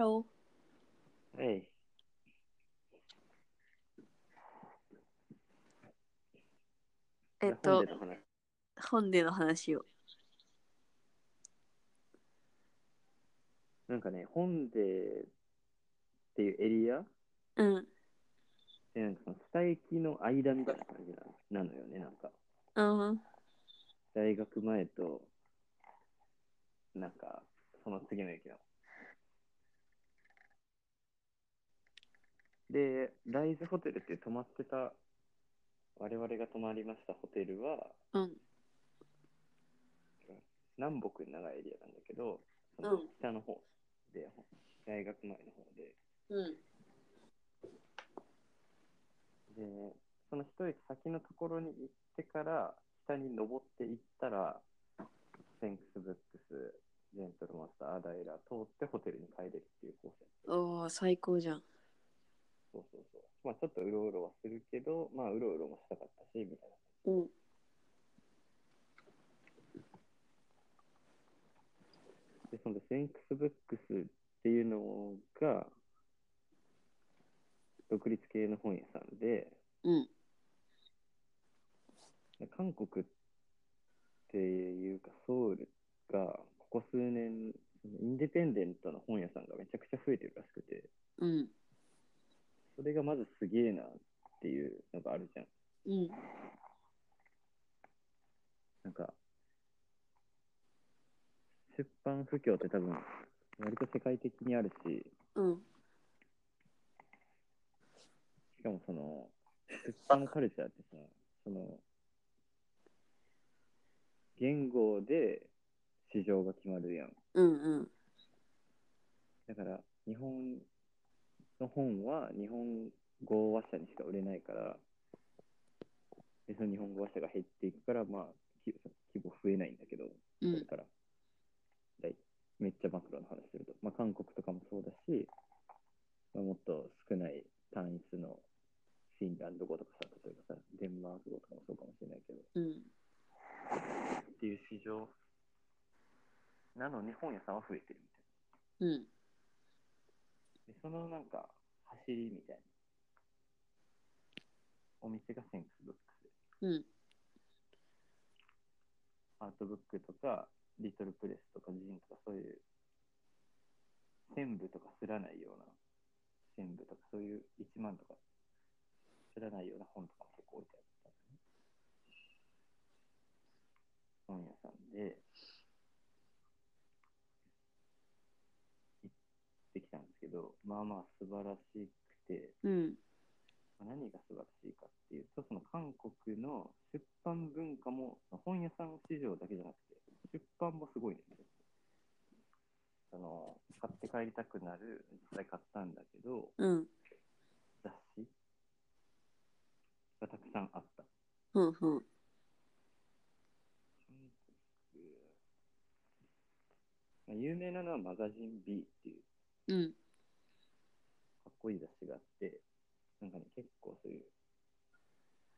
ロえい。ー。えっ本と。本での話を。なんかね、本でっていうエリア？うん。で、なんかその二駅の間みたいな感じななのよね、なんか。うん。大学前と、なんか、その次の駅の。で、ライズホテルって泊まってた、我々が泊まりましたホテルは、うん。南北に長いエリアなんだけど、そうんの北の方で、大学前の方で、うん。で、その一駅先のところに行ってから、北に登っていったら、センクスブックス、ジェントルマスター、アダイラ通ってホテルに帰れるっていうコースやおお、最高じゃん。そうそうそう。まあちょっとうろうろはするけど、まあうろうろもしたかったし、みたいな。うん。で、そのセンクスブックスっていうのが、独立系の本屋さんで、うん。韓国っていうか、ソウルが、ここ数年、インデペンデントの本屋さんがめちゃくちゃ増えてるらしくて、うん。それがまずすげえなっていうのがあるじゃん。うん。なんか、出版不況って多分、割と世界的にあるし、うん。しかもその、出版カルチャーってさ、その、言語で市場が決まるやん。うん。うん。だから、日本の本は日本語話者にしか売れないから、でその日本語話者が減っていくから、まあ、き規模増えないんだけど、うん。これから。めっちゃマクロの話すると。まあ、韓国とかもそうだし、まあ、もっと少ない単一のフィンランド語とかさ、例えばさ、デンマーク語とかもそうかもしれないけど、うん。っていう市場なのに本屋さんは増えてるみたいうん。な。で、そのなんか、走りみたいな。お店がセンクスブックスで、うん。アートブックとか、リトルプレスとか、ジンとか、そういう、線部とかすらないような、線部とか、そういう1万とか、すらないような本とかも結構置いてあったね。本屋さんで、行ってきたんですけど、まあまあ素晴らしくて、うん。何が素晴らしいかっていうと、その韓国の出版文化も、本屋さん市場だけじゃなくて、出版もすごいね。その買って帰りたくなる、実際買ったんだけど、うん。雑誌がたくさんあった。うん。うん。有名なのはマガジン B っていううん。こいい雑誌があって、なんかね、結構そういう、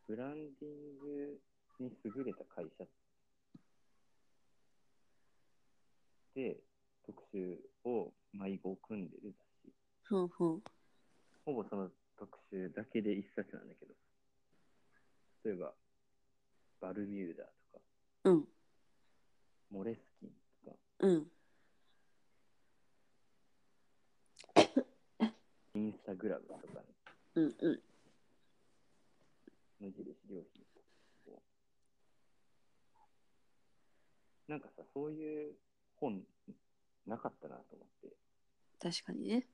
ブランディングに優れた会社で特集を毎号組んでる雑誌。うん。うん。ほぼその特集だけで一冊なんだけど、例えば、バルミューダとか、うん。モレスキンとか、うん。インスタグラムとかね、うん。うん。無印良品とかなんかさ、そういう本なかったなと思って、確かにね。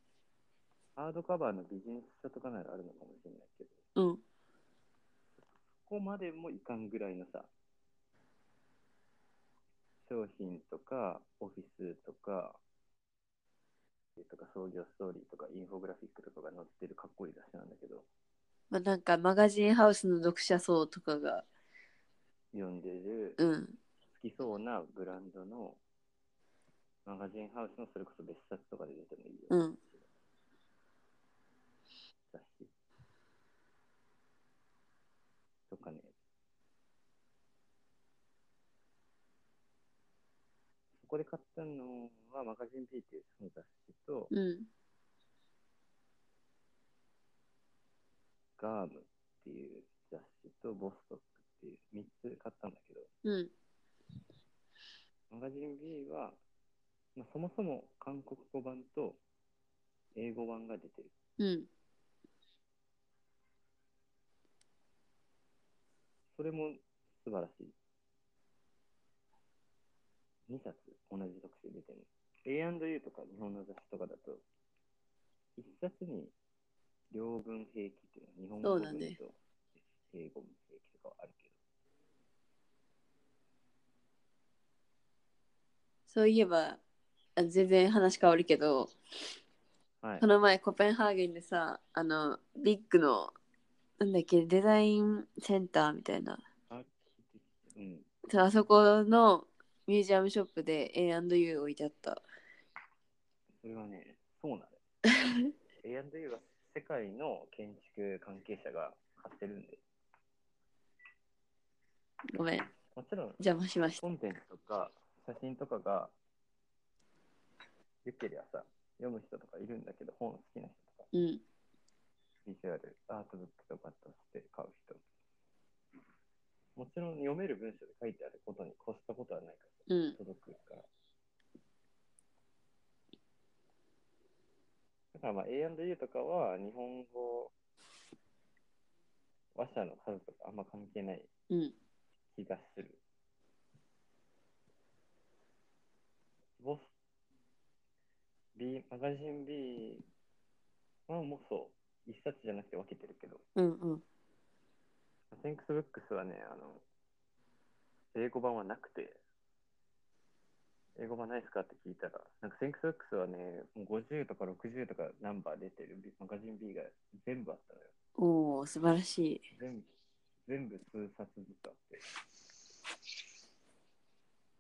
ハードカバーのビジネス書とかならあるのかもしれないけど、うん。そこまでもいかんぐらいのさ、商品とか、オフィスとか、とか創業ストーリーとか、インフォグラフィックとかが載ってるかっこいい雑誌なんだけど、まあ、なんかマガジンハウスの読者層とかが、読んでるうん。好きそうなブランドのマガジンハウスのそれこそ別冊とかで出てもいいよ。うん雑誌とかね、こで買ったのはマガジン B っていうその雑誌と、うん。ガームっていう雑誌とボストックっていう3つ買ったんだけど、うん。マガジン B は、まあ、そもそも韓国語版と英語版が出てる。うん。それも素晴らしい。2冊同じ特集出てる。A&U とか日本の雑誌とかだと、1冊に両文平気っていうのは日本語文と英語文平気とかはあるけそういえば、あ全然話変わるけど、ど、はいこ。の前コペンハーゲンでさ、あの、ビッグの、なんだっけ、デザインセンターみたいな。うん。あそこのミュージアムショップで A&U 置いてあった。それはね、そうなの。A&U は世界の建築関係者が買ってるんで、ごめん、もちろん邪魔しました。コンテンツとか写真とかが良ければさ、読む人とかいるんだけど、本好きな人とか、うん。ビジュアル、アートブックとかとして買う人。もちろん読める文章で書いてあることに越したことはないから、うん。届くから。だからまあ A&U とかは日本語話者の数とかあんま関係ないうん。気がする。ボス B、マガジン B はもうそう、一冊じゃなくて分けてるけど、うんうん。センクスブックスはね、あの、英語版はなくて、英語版ないですかって聞いたら、なんかセンクスブックスはね、もう50とか60とかナンバー出てるマガジン B が全部あったのよ。おお、素晴らしい。全部、全部数冊ずつあって。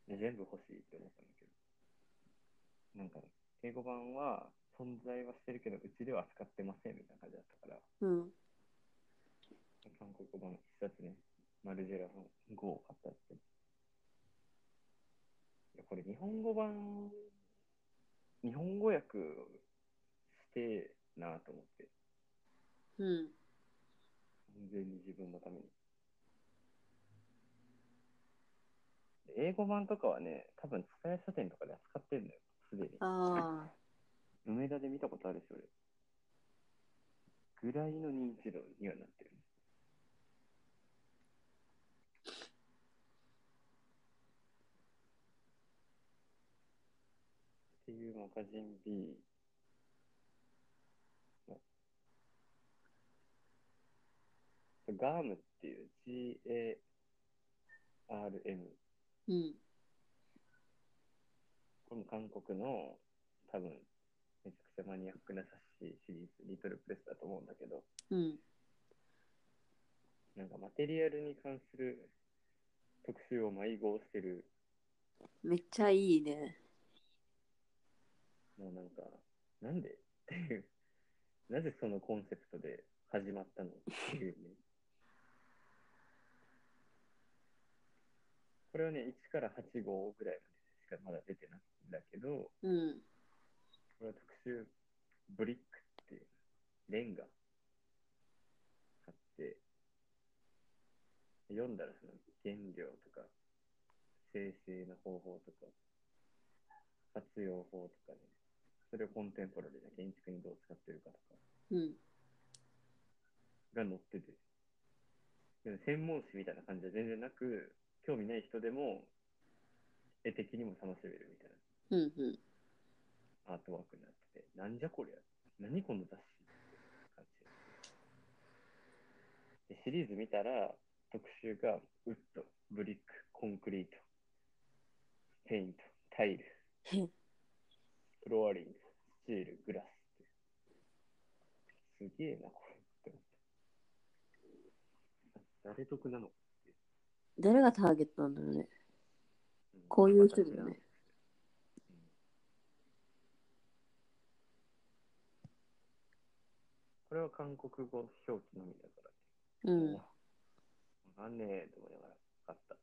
で全部欲しいって思ったんだけど。なんか、英語版は存在はしてるけど、うちでは扱ってませんみたいな感じだったから、うん。韓国語版一冊ね、マルジェラの5を買ったって。いや、これ日本語版、日本語訳してえなと思って、うん。完全に自分のために。英語版とかはね、多分、伝え書店とかで扱ってるんだよ、すでに。ああ。梅田で見たことあるし、俺。ぐらいの認知度にはなってる。っていうマガジン B のガームっていう G-A-R-M うん。この韓国の多分めちゃくちゃマニアックな冊子シリーズリトルプレスだと思うんだけどうん。なんかマテリアルに関する特集を迷子してるめっちゃいいね。もうなんかなんで？っていうなぜそのコンセプトで始まったのっていうねこれはね1から8号ぐらいまでしかまだ出てないんだけどうん。これは特集ブリックっていうレンガ買って読んだらその原料とか生成の方法とか活用法とかねそれをコンテンポラリーな建築にどう使ってるかとかうん。が載っててでも専門誌みたいな感じで全然なく興味ない人でも絵的にも楽しめるみたいうん。うん。なアートワークになっててなんじゃこりゃ何この雑誌って感じでシリーズ見たら特集がウッド、ブリック、コンクリート、ペイント、タイル、フロアリング、スチール、グラスって。すげえな、これ。誰得なの誰がターゲットなんだろうね。うんこういう人だよね。うんこれは韓国語表記のみだから。うん。わかんねえと思いながら買った。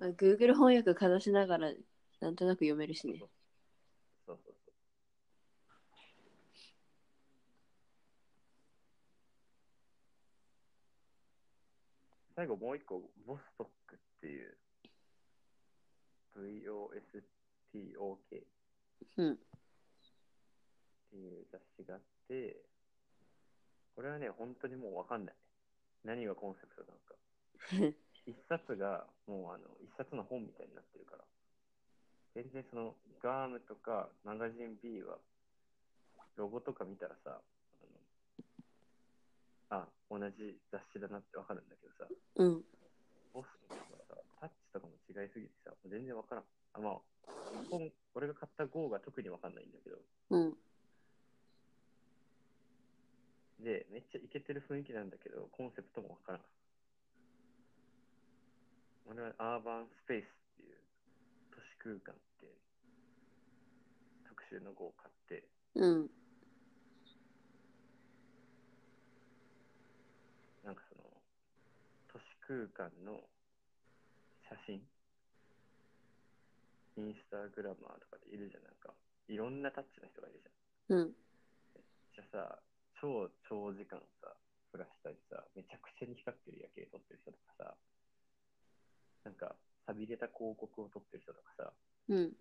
まあ Google 翻訳かざしながらなんとなく読めるしね。そうそうそう。最後もう一個、ボストックっていう、VOSTOK っうん。ていう雑誌があって、これはね、本当にもうわかんない。何がコンセプトなのか。一冊がもうあの一冊の本みたいになってるから全然そのガームとかマガジン B はロゴとか見たらさあ同じ雑誌だなってわかるんだけどさうん。ボスとかさタッチとかも違いすぎてさもう全然わからんあまあ本俺が買った GO が特にわかんないんだけどうん。でめっちゃイケてる雰囲気なんだけどコンセプトもわからん俺はアーバンスペースっていう都市空間ってを買ってうん。なんかその都市空間の写真？インスタグラマーとかでいるじゃんなんかいろんなタッチの人がいるじゃんうん。じゃあさ超長時間さフラしたりさめちゃくちゃに光ってる夜景撮ってる人とかさなんか寂れた広告を撮ってる人とかさうん。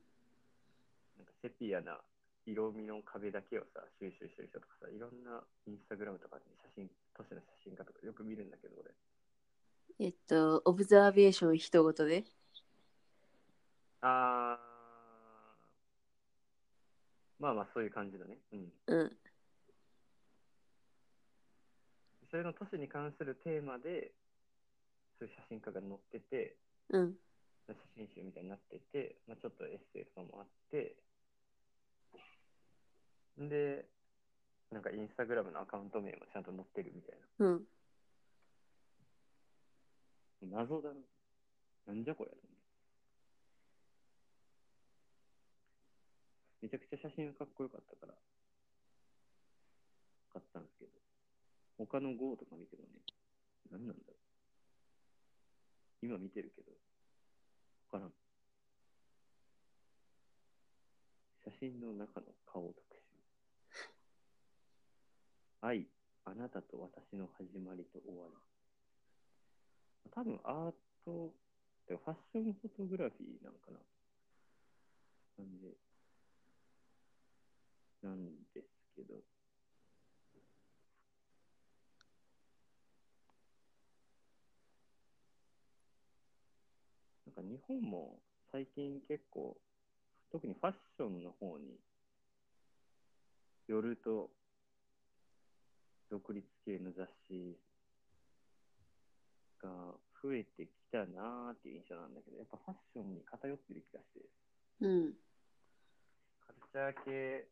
なんかセピアな色味の壁だけをさ収集してる人とかさいろんなインスタグラムとかに写真都市の写真家とかよく見るんだけど俺えっと、オブザーベーション一言で。あーまあまあそういう感じだねうんうん。それの都市に関するテーマでそういう写真家が載っててうん。写真集みたいになってて、まあ、ちょっとエッセイとかもあって、んで、なんかインスタグラムのアカウント名もちゃんと載ってるみたいうん。な。謎だな。なんじゃこれ。めちゃくちゃ写真がかっこよかったから、買ったんですけど、他の GO とか見てもね、何なんだろう。今見てるけど、わからん。写真の中の顔特集。愛、あなたと私の始まりと終わり。多分アート、てファッションフォトグラフィーなのかな感じなんですけど。なんか日本も最近結構、特にファッションの方によると、独立系の雑誌が増えてきたなーっていう印象なんだけど、やっぱファッションに偏ってる気がして、うん。カルチャー系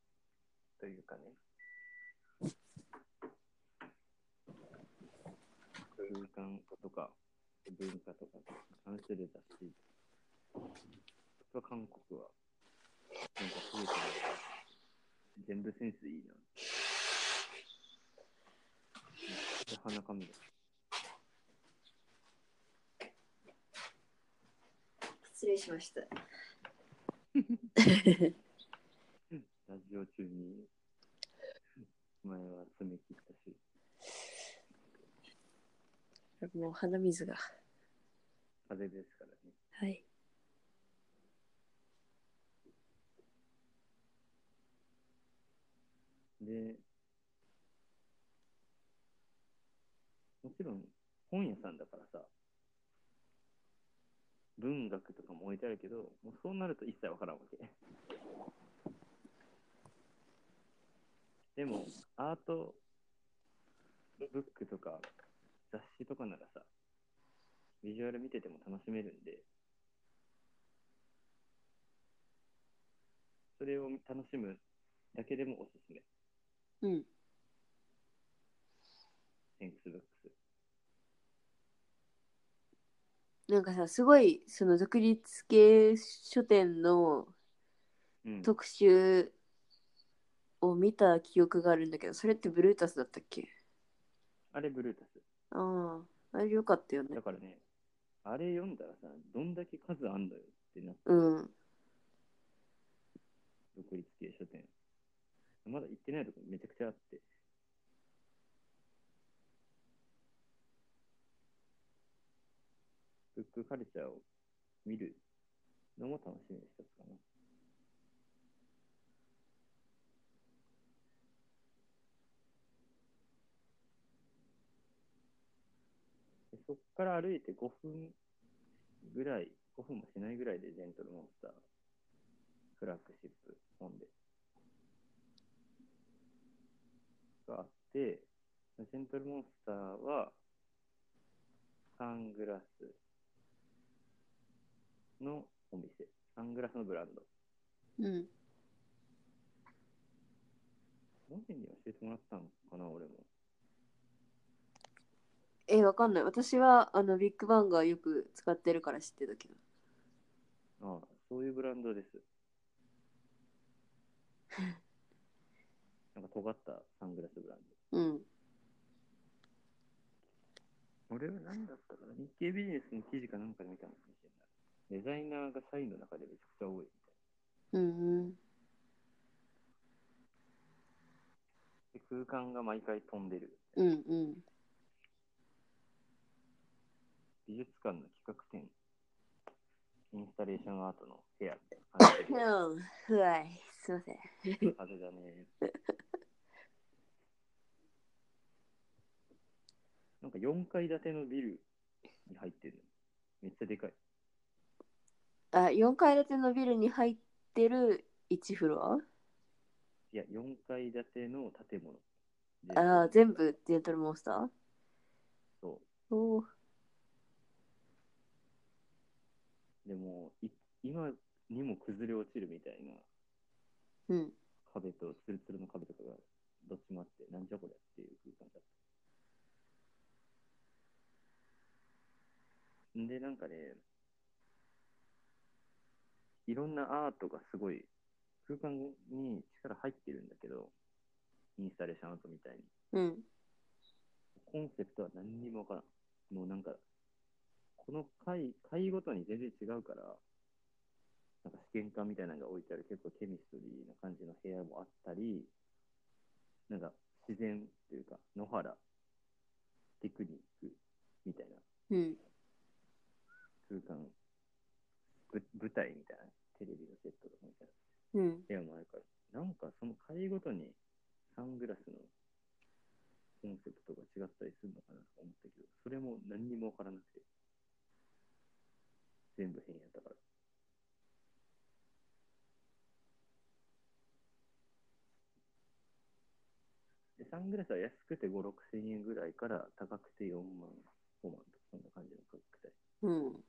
というかね、空間とか文化とかに関する雑誌、は韓国はなんか増えてる全部センスいいな。めっちゃ鼻かむ。失礼しました。ラジオ中に、前は爪切ったし、もう鼻水が。風邪ですからね。はい。で、もちろん本屋さんだからさ、文学とかも置いてあるけど、もうそうなると一切わからんわけ。でも、アートブックとか雑誌とかならさ、ビジュアル見てても楽しめるんで、それを楽しむだけでもおすすめ。うん。テンクスブックス。なんかさ、すごい、その独立系書店のうん、特集を見た記憶があるんだけど、それってブルータスだったっけ？あれ、ブルータス。ああ、あれよかったよねだ。からね、あれ読んだらさ、どんだけ数あんのよってなって、うん。独立系書店。まだ行ってないとこめちゃくちゃあって。ックカルチャーを見るのも楽しみの一つかな。そっから歩いて5分ぐらい、5分もしないぐらいでジェントルモンスター、フラッグシップ本で、があって、ジェントルモンスターは、サングラスのお店、サングラスのブランド。うん。モネに教えてもらったのかな、俺も。え、わかんない。私は、あの、ビッグバンがよく使ってるから知ってたけど。ああ、そういうブランドです。なんか尖ったサングラスブランド。うん。俺は何だったかな？日経ビジネスの記事かなんかで見たの。デザイナーが社員の中でめちゃくちゃ多いみたいうんうん。な。で空間が毎回飛んでる。うんうん。美術館の企画展、インスタレーションアートの部屋みたいな感じで。うん。い。すいません。風だね。なんか4階建てのビルに入ってるの。めっちゃでかい。あ、4階建てのビルに入ってる1フロア？いや、4階建ての建物。ああ、全部ジェントルモンスター？そう。おーでも、い今にも崩れ落ちるみたいなうん。壁とツルツルの壁とかがどっちもあって、なんじゃこりゃっていう空間だった。んで、なんかね、いろんなアートがすごい空間に力入ってるんだけど、インスタレーションアートみたいに。うん。コンセプトは何にもわからん。もうなんか、この回、回ごとに全然違うから、なんか試験管みたいなのが置いてある結構ケミストリーな感じの部屋もあったり、なんか自然というか野原、テクニックみたいなうん。空間、ぶ舞台みたいなテレビのセットとかみたいなうん。部屋もあるから、なんかその回ごとにサングラスのコンセプトが違ったりするのかなと思ったけど、それも何にもわからなくて、全部変やったから。でサングラスは安くて5、6千円ぐらいから高くて4万、5万とかそんな感じの価格帯。うん。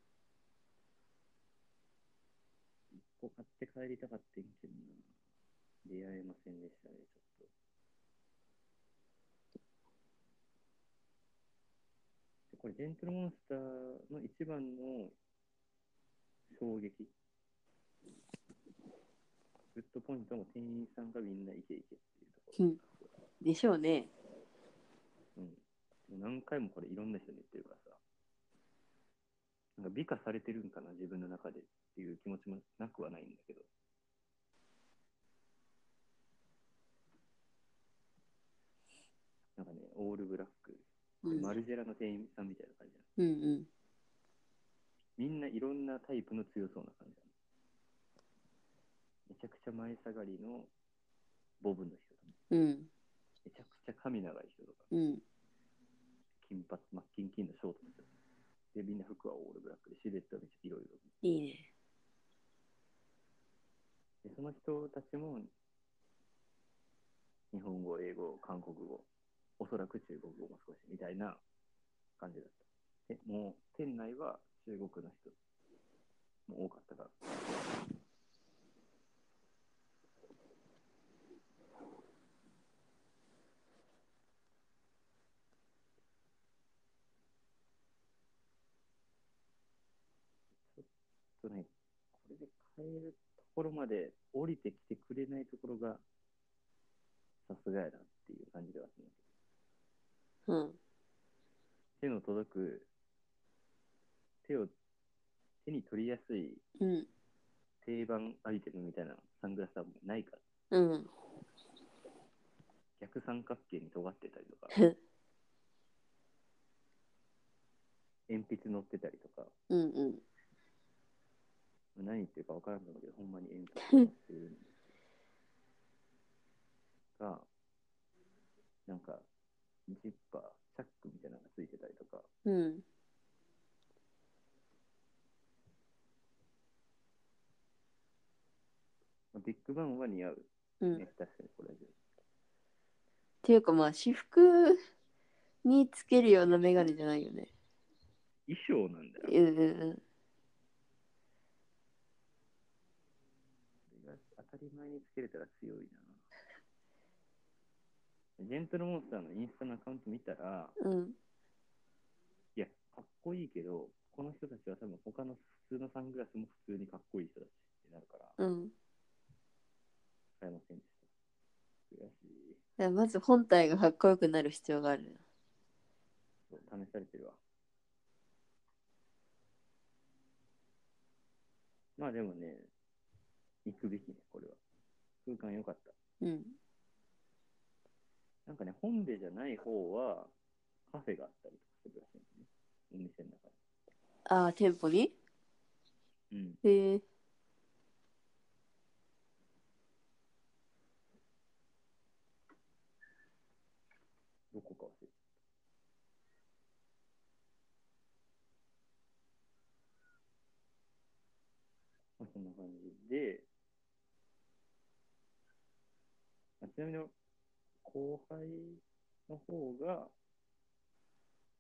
1個買って帰りたかったんけどな。出会えませんでしたね、ちょっと。でこれ、ジェントルモンスターの一番の衝撃。グッドポイントも店員さんがみんなイケイケっていうところ。うんでしょうね。うん。もう何回もこれいろんな人に言ってるからさ。なんか美化されてるんかな、自分の中でっていう気持ちもなくはないんだけど。なんかね、オールブラック、うん。マルジェラの店員さんみたいな感じなのうんうん。みんないろんなタイプの強そうな感じなのめちゃくちゃ前下がりのボブの人とか、うん。めちゃくちゃ髪長い人とか、うん。金髪、真っキンキンのショートの人で、みんな服はオールブラックで、シルエットはめっちゃ広い色いいね。で、その人たちも、日本語、英語、韓国語、おそらく中国語も少しみたいな感じだった。でもう、店内は中国の人も多かったから。ちょっとね、これで買えるところまで降りてきてくれないところが、さすがやなっていう感じではあるんだけどうん。手の届く手を、手に取りやすいうん。定番アイテムみたいなサングラスはもうないから、うん。逆三角形に尖ってたりとか、鉛筆乗ってたりとか、うんうん。何言ってるか分からんと思うけど、ほんまに鉛筆乗ってるんですが、なんか、ジッパー、チャックみたいなのがついてたりとか、うん。ビッグバンは似合う。うん。確かにこれで。ていうかまあ、私服につけるようなメガネじゃないよね。衣装なんだよ。うんうんうん。それが当たり前につけれたら強いな。ジェントルモンスターのインスタのアカウント見たら、うん。いや、かっこいいけど、この人たちは多分他の普通のサングラスも普通にかっこいい人たちってなるから、うん。買えませんでした。悔しい。だからまず本体がかっこよくなる必要がある。そう試されてるわ。まあでもね、行くべきね、これは。空間良かった。うん。なんかね、本でじゃない方は、カフェがあったりとかするらしいんですね。お店の中で。ああ、店舗に？うん。へえ。どこか忘れてまあ、そんな感じで、あちなみに後輩の方が、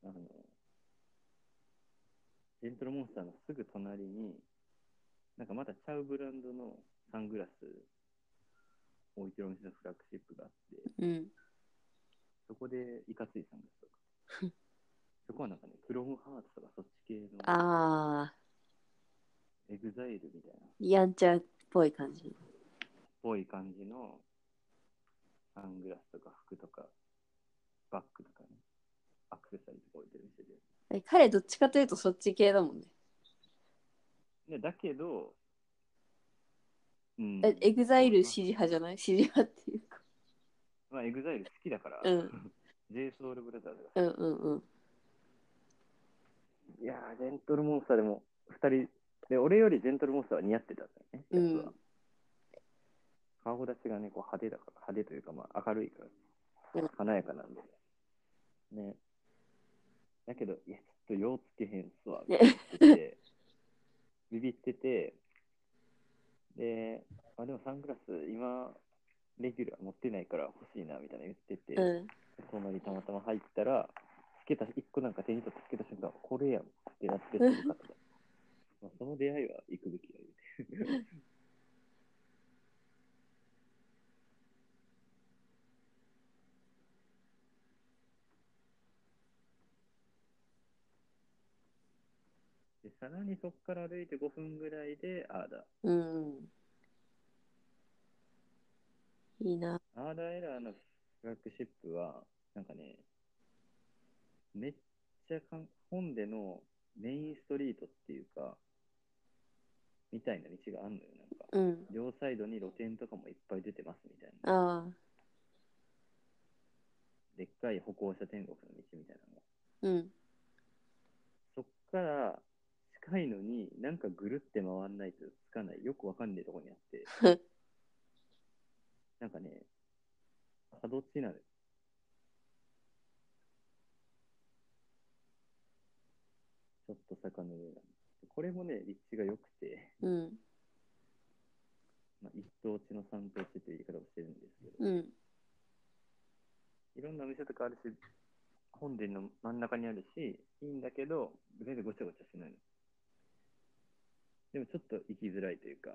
あの、ジェントルモンスターのすぐ隣に、なんかまたちゃうブランドのサングラス置いてるお店のフラッグシップがあって、うん。そこでいかついサングラスとか。そこはなんかね、クロムハーツとかそっち系のああ、エグザイルみたいな、っやんちゃっぽい感じ。ぽい感じのサングラスとか服とか、バッグとかね、アクセサリーとか置いてる店で。え彼どっちかというとそっち系だもんね。でだけど、うん。え、エグザイル支持派じゃない？支持派っていうか。まあ、エグザイル好きだから、うん。j ソ o ルブラザーズが。うんうんうん。いやー、ジェントルモンスターでも2人、で、俺よりジェントルモンスターは似合ってたんだよね、うん顔立ちがね、こう派手だから、派手というか、まあ、明るいから、うん華やかなんで。ね。だけど、いや、ちょっと用つけへんっすわ、ってて、ビビってて、で、あ、でもサングラス、今、レギュラー持ってないから欲しいな、みたいな言ってて、うん。にたまたま入ったら、つけた、一個なんか手に取ってつけた瞬間、これやんってなって。まあ、その出会いは行くべきだよね。さらにそこから歩いて5分ぐらいで、アーダうん。いいな。ー。アーダーエラーのフラッグシップは、なんかね、めっちゃかん本でのメインストリートっていうか、みたいな道があんのよ、なんか。うん。両サイドに露店とかもいっぱい出てますみたいな。ああ。でっかい歩行者天国の道みたいなのが。うん。そっから近いのになんかぐるって回んないとつかない。よくわかんないとこにあって。なんかね、角地なのよ。ちょっと坂の上なんですこれもね、立地が良くて、うん。まあ、一等地の三等地という言い方をしてるんですけど、うん。いろんなお店とかあるし、本殿の真ん中にあるし、いいんだけど、全然ごちゃごちゃしないの。でもちょっと行きづらいというか、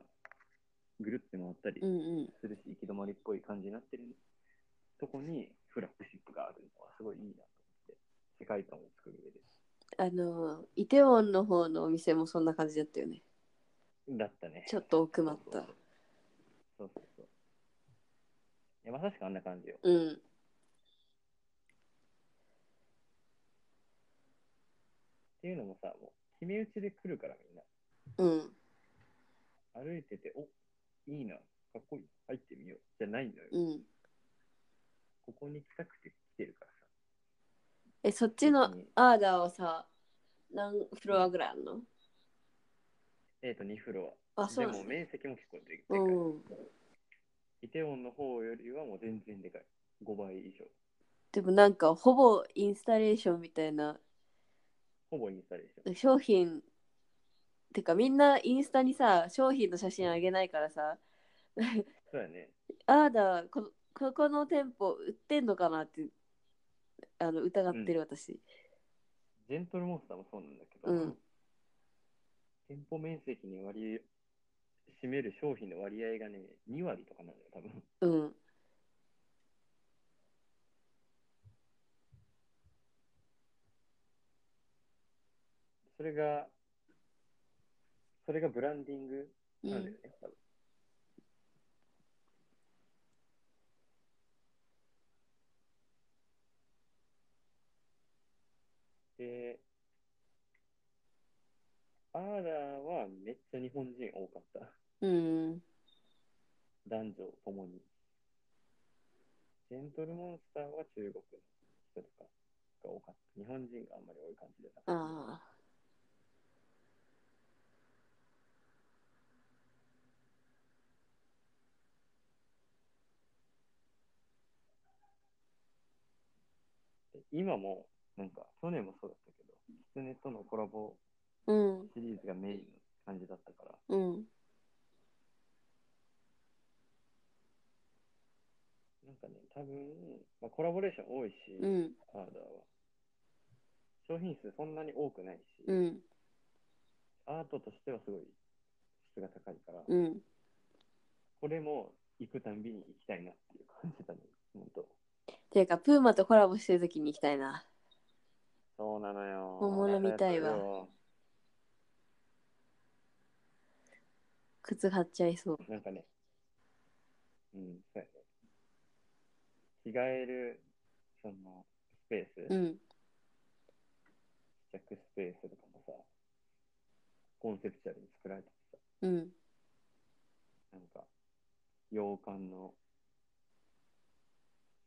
ぐるって回ったり。するし、行き止まりっぽい感じになってるとこにフラッグシップがあるのはすごいいいなと思って、世界観を作る上で。あの、イテウォンの方のお店もそんな感じだったよね。だったね。ちょっと奥まった。そうそうそう。いや、まさしくあんな感じよ。うん。っていうのもさ、もう決め打ちで来るからみんな。うん。歩いてて、おいいな、かっこいい、入ってみよう。じゃないのよ。うん。ここに来たくて来てるからさ。え、そっちのアーダーはさ、何フロアぐらいあるの？えっ、と、2フロあ、ア。でそうなんだ。も面積も結構ででかい。うん。イテウォンの方よりはもう全然でかい。5倍以上。でもなんかほぼインスタレーションみたいなほぼインスタレーション。商品てかみんなインスタにさ商品の写真あげないからさ。そうやね。あーだこここの店舗売ってんのかなってあの疑ってる私。ジェントルモンスターもそうなんだけど、うん。店舗面積に割り占める商品の割合がね、2割とかなんだよ、多分。うん。それが、それがブランディングうんなんだよね、多分。で、アーダーはめっちゃ日本人多かった。うん男女ともに。ジェントルモンスターは中国の人とかが多かった。日本人があんまり多い感じでなかった。ああ今も、なんか、去年もそうだったけど、キツネとのコラボうん。シリーズがメインの感じだったから、うん。なんかね、多分、まあ、コラボレーション多いし、うん。アーダーは。商品数そんなに多くないし、うん。アートとしてはすごい質が高いから、うん。これも行くたんびに行きたいなっていう感じだね、本当。ていうかプーマとコラボしてる時に行きたいな。そうなのよ。本物見たいわ。靴買っちゃいそう。なんかね、うん、そうやね。着替える、その、スペース、うん。試着スペースとかもさ、コンセプチュアルに作られててさ、うん。なんか、洋館の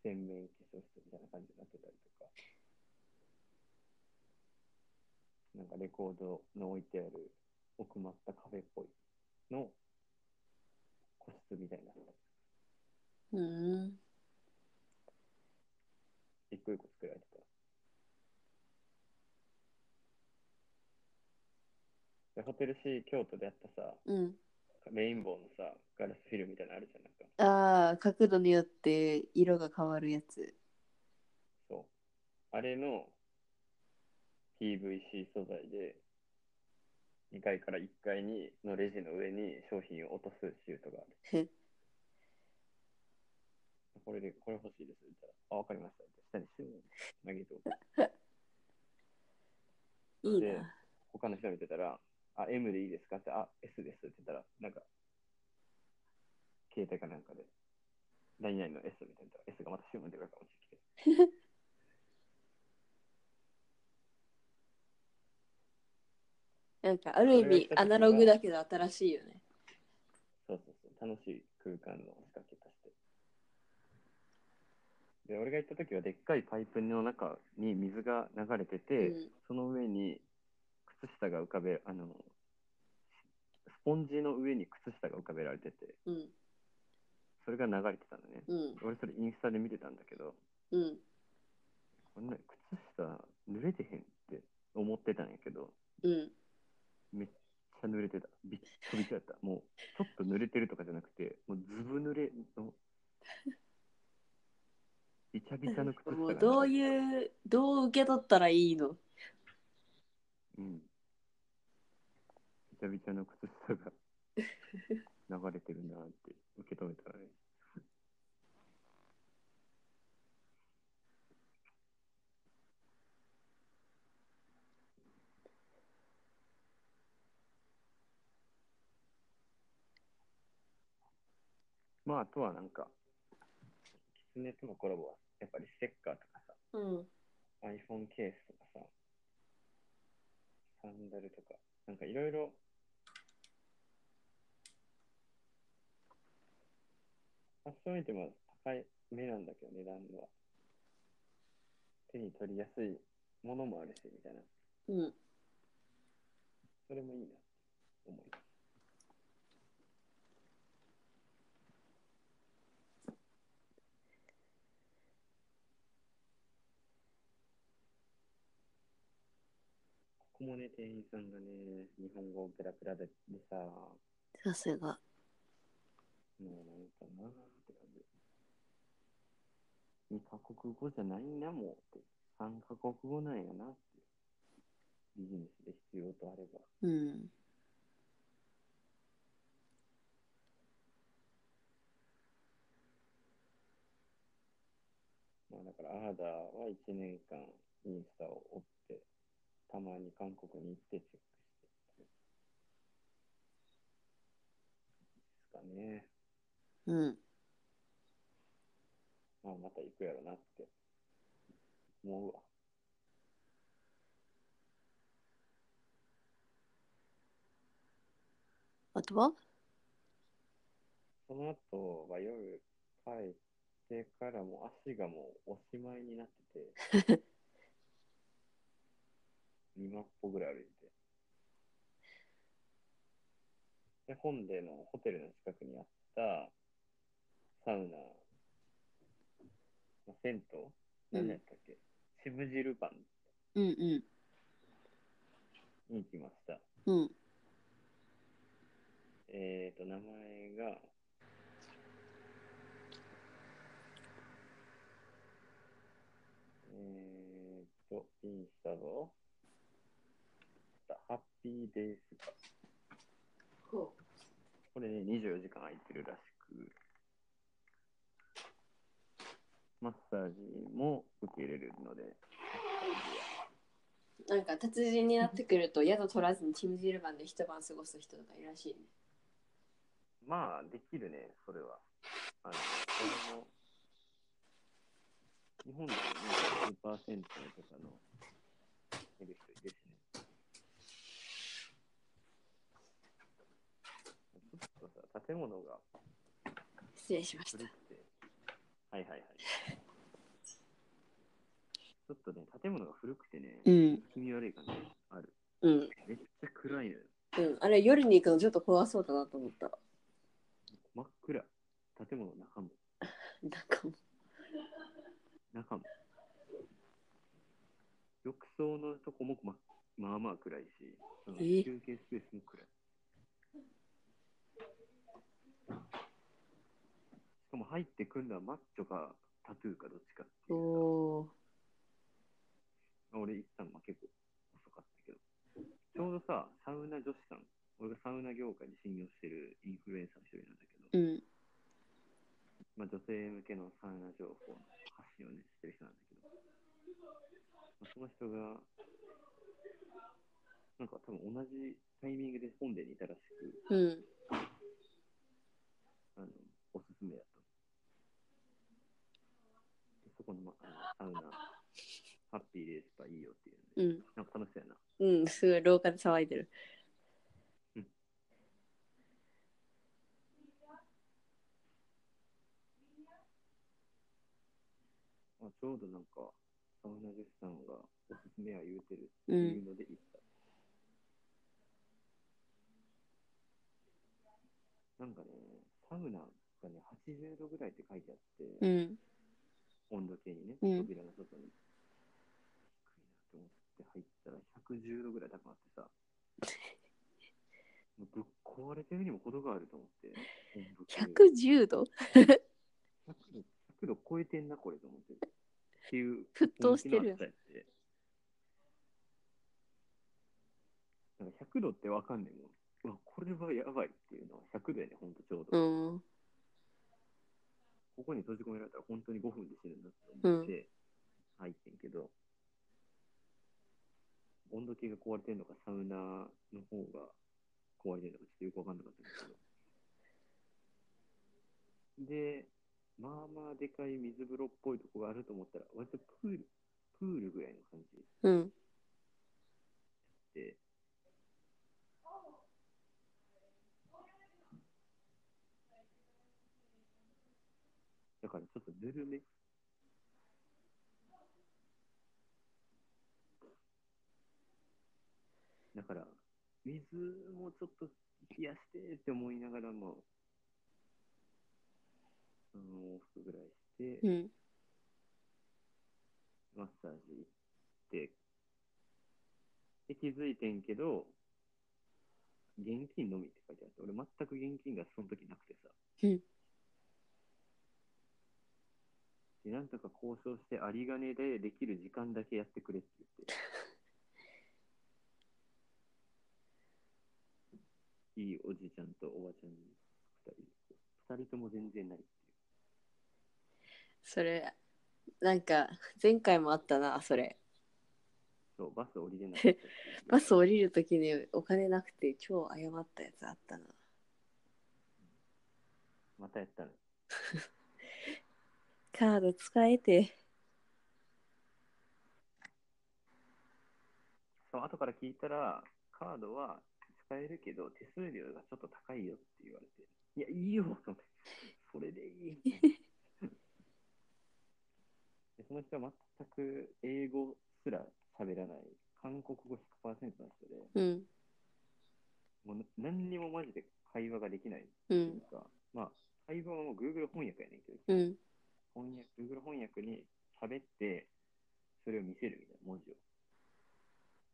洗面化粧室みたいな感じになってたりとか、なんかレコードの置いてある奥まったカフェっぽいの個室みたいになうん一個一個作られてた。でホテルシー京都でやったさ、うんレインボーのさ、ガラスフィルムみたいなのあるじゃん、なんか。ああ角度によって色が変わるやつ。あれの PVC 素材で、2階から1階にのレジの上に商品を落とすシュートがある。へこれで、これ欲しいです。って言ったら、あ、わかりました。って下にシューン投げておく。で いいな他の人見てたら、あ、M でいいですか？って、あ、S ですって言ったら、なんか、携帯かなんかで、何々の S みたいな、S がまたシューンってか落ちてきて。なんかある意味アナログだけど新しいよね。そうそうそう、楽しい空間の仕掛けとして。で、俺が行った時はでっかいパイプの中に水が流れてて、うん。その上に靴下が浮かべ、あの、スポンジの上に靴下が浮かべられてて、うん。それが流れてたのね。うん。俺それインスタで見てたんだけど、うん。こんな靴下濡れてへんって思ってたんやけど、うんめっちゃ濡れてた。びっちょびちょやった。もう、ちょっと濡れてるとかじゃなくて、もうずぶ濡れの、びちゃびちゃの靴下が、もうどういうどう受け取ったらいいの？うん。びちゃびちゃの靴下が流れてるなって受け止めたらね。まあ、あとはなんか、キツネとのコラボは、やっぱりステッカーとかさ、うん iPhone ケースとかさ、サンダルとか、なんかいろいろ、ファッションアイテムは高い目なんだけど、値段は。手に取りやすいものもあるし、みたいな。うん。それもいいな、思います。ここもね、店員さんがね、日本語ペラペラででさ、もさすが。うなんかなーって感じ。2カ国語じゃないんだもんって。3カ国語なんやなって。ビジネスで必要とあれば。うん。まあだから、アーダーは1年間インスタを追って、たまに韓国に行ってチェックしてですかね。うん。まあまた行くやろなって思うわ。あとは？その後は夜帰ってからも足がもうおしまいになってて、2万歩ぐらい歩いて。で、本でのホテルの近くにあったサウナ、まあ銭湯？何やったっけ、渋汁パンうんうん。に行きました。うん。えーと、名前が、えーと、インスタの、ハッピーデイスこれね、24時間空いてるらしく、マッサージも受け入れるので、う。なんか達人になってくると宿取らずにチムジルバンで一晩過ごす人とかいるらしいね。まあ、できるね、それは。あの、日本でも20%とかの、いる人いるしね。ちょっとさ、建物が失礼しましたはいはいはい。ちょっとね、建物が古くてね、うん。気味悪い感じある。うん。めっちゃ暗いのよ。うん。あれ夜に行くのちょっと怖そうだなと思った。真っ暗。建物の中も。なんかも中も。浴槽のとこもままあまあ暗いし、そのえ休憩スペースも暗い。かも入ってくるのはマッチョかタトゥーかどっちかってう、いう。俺行ったのは結構遅かったけど。ちょうどさ、サウナ女子さん、俺がサウナ業界で信用してるインフルエンサーの一人なんだけど、うん。まあ、女性向けのサウナ情報の発信をね、してる人なんだけど、まあ、その人が、なんか多分同じタイミングで本殿にいたらしく、うん。あの、おすすめやっこの,、ま、あのサウナ、ハッピーでスパいいよっていうので、うん。なんか楽しそうやな。うん。すごい廊下で騒いでる。まあ、ちょうどなんか、サウナ女子さんがおすすめは言うてるってう。いうんので行った。なんかね、サウナがね、80度ぐらいって書いてあって、うん。温度計にね、うん扉の外に。低いなと思って入ったら110度ぐらい高まってさ、もうぶっ壊れてるにも程があると思って、温度計が110度？100度 ,100 度超えてんな、これと思って。っていう、沸騰してる。なんか100度ってわかんねえもん。うわ、これはやばいっていうのは100度やね、ほんとちょうど。うん。ここに閉じ込められたら本当に5分で死ぬんだと思って入ってんけど、温度計が壊れてんのか、サウナの方が壊れてんのか、ちょっとよくわかんなかったんですけど。で、まあまあでかい水風呂っぽいとこがあると思ったら、割とプール、プールぐらいの感じうん。で、ぬるめ。だから、水もちょっと冷やしてって思いながらも、3往復ぐらいして、うん。マッサージ行って、で、気づいてんけど、現金のみって書いてあって、俺全く現金がその時なくてさ。うんで、なんとか交渉して、有り金でできる時間だけやってくれって言って。いいおじちゃんとおばちゃんに二人。二人とも全然ないっていう。それ、なんか、前回もあったな、それ。そう、バス降りれなかったっていうバス降りるときにお金なくて 超謝ったやつあったな。またやったの。カード使えて。そう後から聞いたら、カードは使えるけど、手数料がちょっと高いよって言われて、いや、いいよと思って、それでいい。でその人は全く英語すら喋らない、韓国語100%の人で、うん。もう何にもマジで会話ができないってう。いうんか、まあ、会話はもう Google 翻訳やねんけど、うん。翻訳 Google 翻訳に喋って、それを見せるみたいな文字を。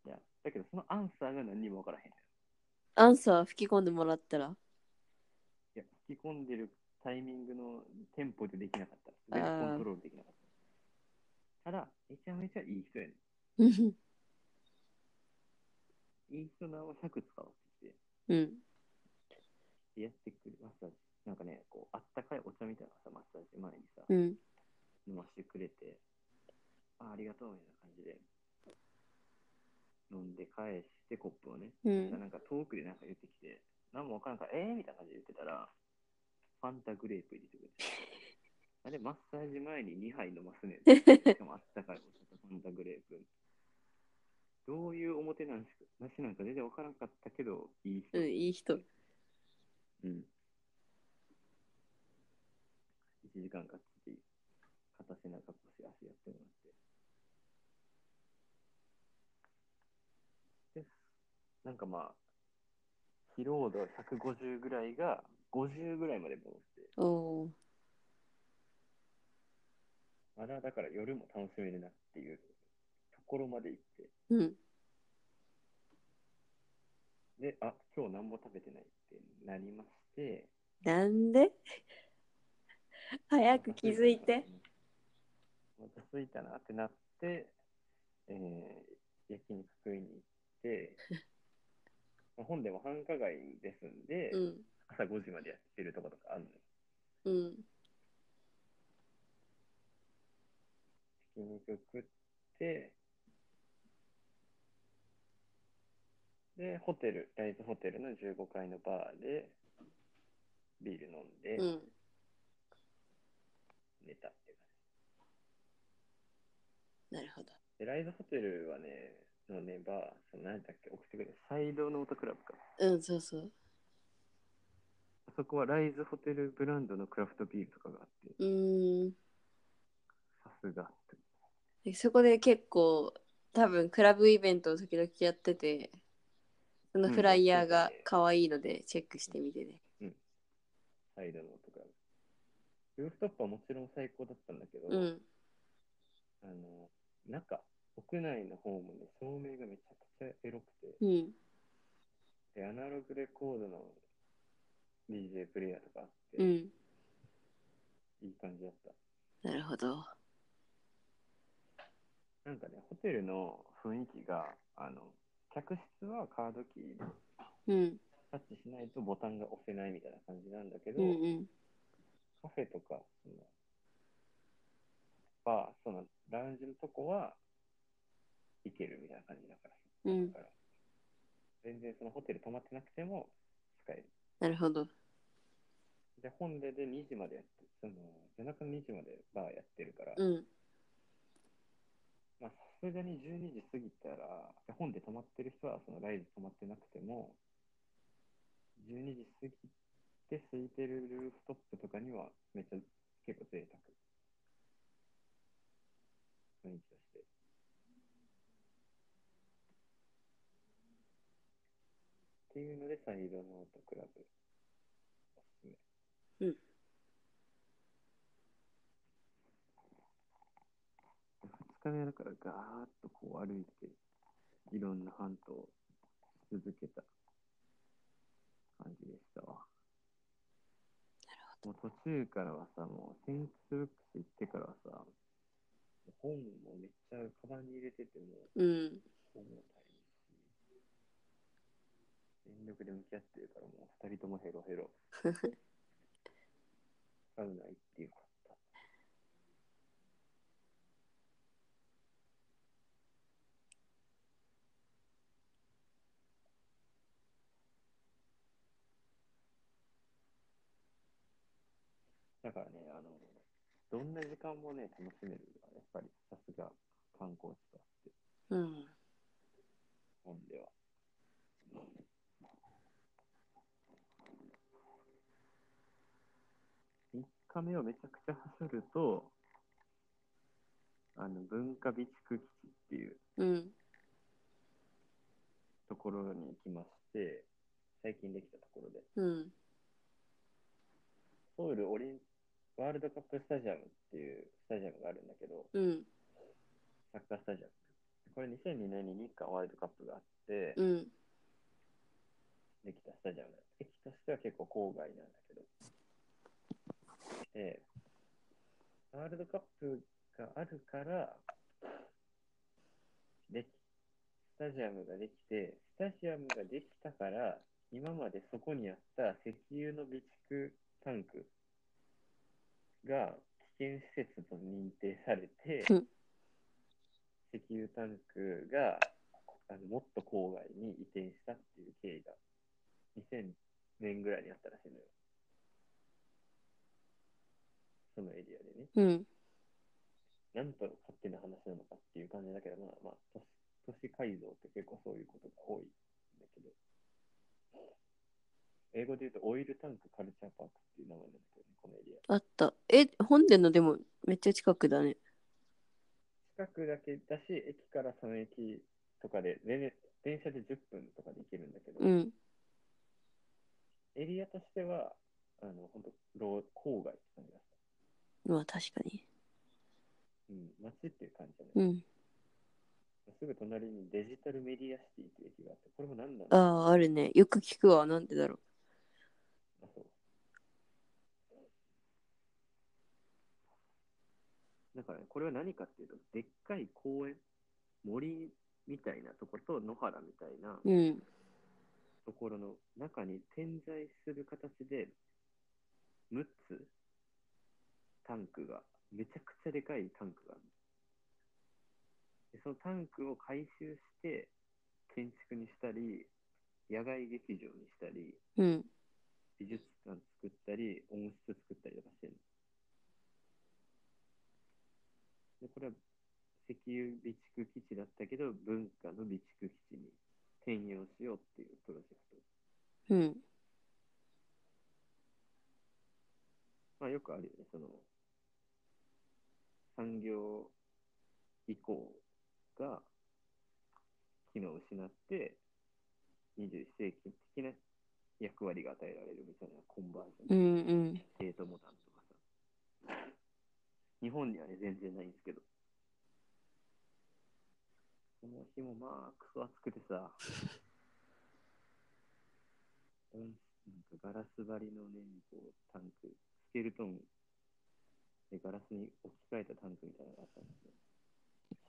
いや、だけどそのアンサーが何にもわからへん。アンサー吹き込んでもらったら？いや、吹き込んでるタイミングのテンポでできなかった。全然コントロールできなかった。ただ、めちゃめちゃいい人やねうん。ん。いい人なのを100使わせてうん。でやってくるマッサージ。なんかね、こう、あったかいお茶みたいなのさ、マッサージ前にさ、うん。飲ましてくれて、あありがとうみたいな感じで、飲んで返してコップをね、うん。なんか遠くでなんか言ってきて、何もわからんから、えー？みたいな感じで言ってたら、ファンタグレープ入れてくれて。あれ、マッサージ前に2杯飲ますねん。しかもあったかいお茶とファンタグレープ。どういうおもてなしなしなんか全然わからんかったけど、いい人。うん、いい人。うん。1時間かっちり、片背中腰足やってもらって。で、なんかまあ、疲労度150ぐらいが50ぐらいまで戻って、おおまだだから夜も楽しめるなっていうところまで行って、ー。うん。で、あ、今日何も食べてないってなりまして、なんで？早く気づいて。。また着いたなってなって、えー、焼肉食いに行って、まあ本でも繁華街ですんで、うん。朝5時までやってるとことかあるのよ。うん。焼肉食って、で、ホテル、ライズホテルの15階のバーで、ビール飲んで、うん。寝たっていう感なるほど。じ。で、ライズホテルはね、のね、バー、その何だっけ、送ってくれ、サイドノートクラブか。うん、そうそう。あそこはライズホテルブランドのクラフトビールとかがあって、うーん。さすがって。でそこで結構、多分クラブイベントを時々やってて、そのフライヤーが可愛いのでチェックしてみてね。サイドノートルーフトップはもちろん最高だったんだけど、うん。あの、中、屋内の方もね、照明がめちゃくちゃエロくて、うん。で、アナログレコードの DJ プレイヤーとかあって、うん。いい感じだった。なるほど。なんかね、ホテルの雰囲気が、あの、客室はカードキーでうん。タッチしないとボタンが押せないみたいな感じなんだけど、うんうん。カフェとか、そのバー、そのラウンジのとこは行けるみたいな感じだから。うんだから全然そのホテル泊まってなくても使える。なるほど。で、本でで2時までやって、その夜中の2時までバーやってるから、うん。まあさすがに12時過ぎたら、本で泊まってる人はそのライズ泊まってなくても、12時過ぎて空いてるルーフトップとかにはめっちゃ結構贅沢。雰囲気として。っていうので、サイドノートクラブ、おすすめ。うん。2日目だからガーッとこう歩いて、いろんな半島を続けた感じでしたわ。もう途中からはさ、もうセンスブックス行ってからはさ、本もめっちゃカバンに入れてても、うん。重たいし、全力で向き合ってるからもう二人ともヘロヘロ。サウナ行ってよかだからね、あの、どんな時間もね、楽しめるのは、やっぱりさすが観光地とあって、うん。本では。3日目をめちゃくちゃ走ると、あの、文化備蓄基地っていううん。ところに行きまして、最近できたところで、うん。ソウルオリンワールドカップスタジアムっていうスタジアムがあるんだけど、うん。サッカースタジアム。これ2002年に日韓ワールドカップがあって、うん。できたスタジアム。駅としては結構郊外なんだけど。で、ワールドカップがあるから、でき、スタジアムができて、スタジアムができたから、今までそこにあった石油の備蓄タンクが危険施設と認定されてうん、石油タンクがあのもっと郊外に移転したっていう経緯が2000年ぐらいにあったらしいのよ。そのエリアでね。うん。なんと勝手な話なのかっていう感じだけど、まあまあ、都市都市改造って結構そういうことが多いんだけど、英語で言うとオイルタンクカルチャーパークっていう名前なんだけどね、このエリア。あった。え、本殿のでもめっちゃ近くだね。近くだけだし、駅からその駅とかで、全然電車で10分とかで行けるんだけど、うん。エリアとしては、あの、本当郊外って感じがした。まあ確かに。うん、街っていう感じじゃない。うん。すぐ隣にデジタルメディアシティっていう駅があって、これも何なんあだあ、あるね。よく聞くわ。なんでだろうだから、ね、これは何かっていうと、でっかい公園、森みたいなところと野原みたいな。ところの中に点在する形で、6つタンクが、めちゃくちゃでかいタンクがある。でそのタンクを回収して、建築にしたり、野外劇場にしたり、うん。美術館作ったり、温室作ったりとかしてるで、これは石油備蓄基地だったけど、文化の備蓄基地に転用しようっていうプロジェクト。うん。まあよくあるよね、その、産業移行が機能を失って、21世紀的な役割が与えられるみたいなコンバージョン。うんうん。ステートモダンとかさ。日本にはね、全然ないんですけど。この日もまあ、クソ暑くてさ、うんなんかガラス張りのね、こう、タンク、スケルトンでガラスに置き換えたタンクみたいなのがあったんですよ。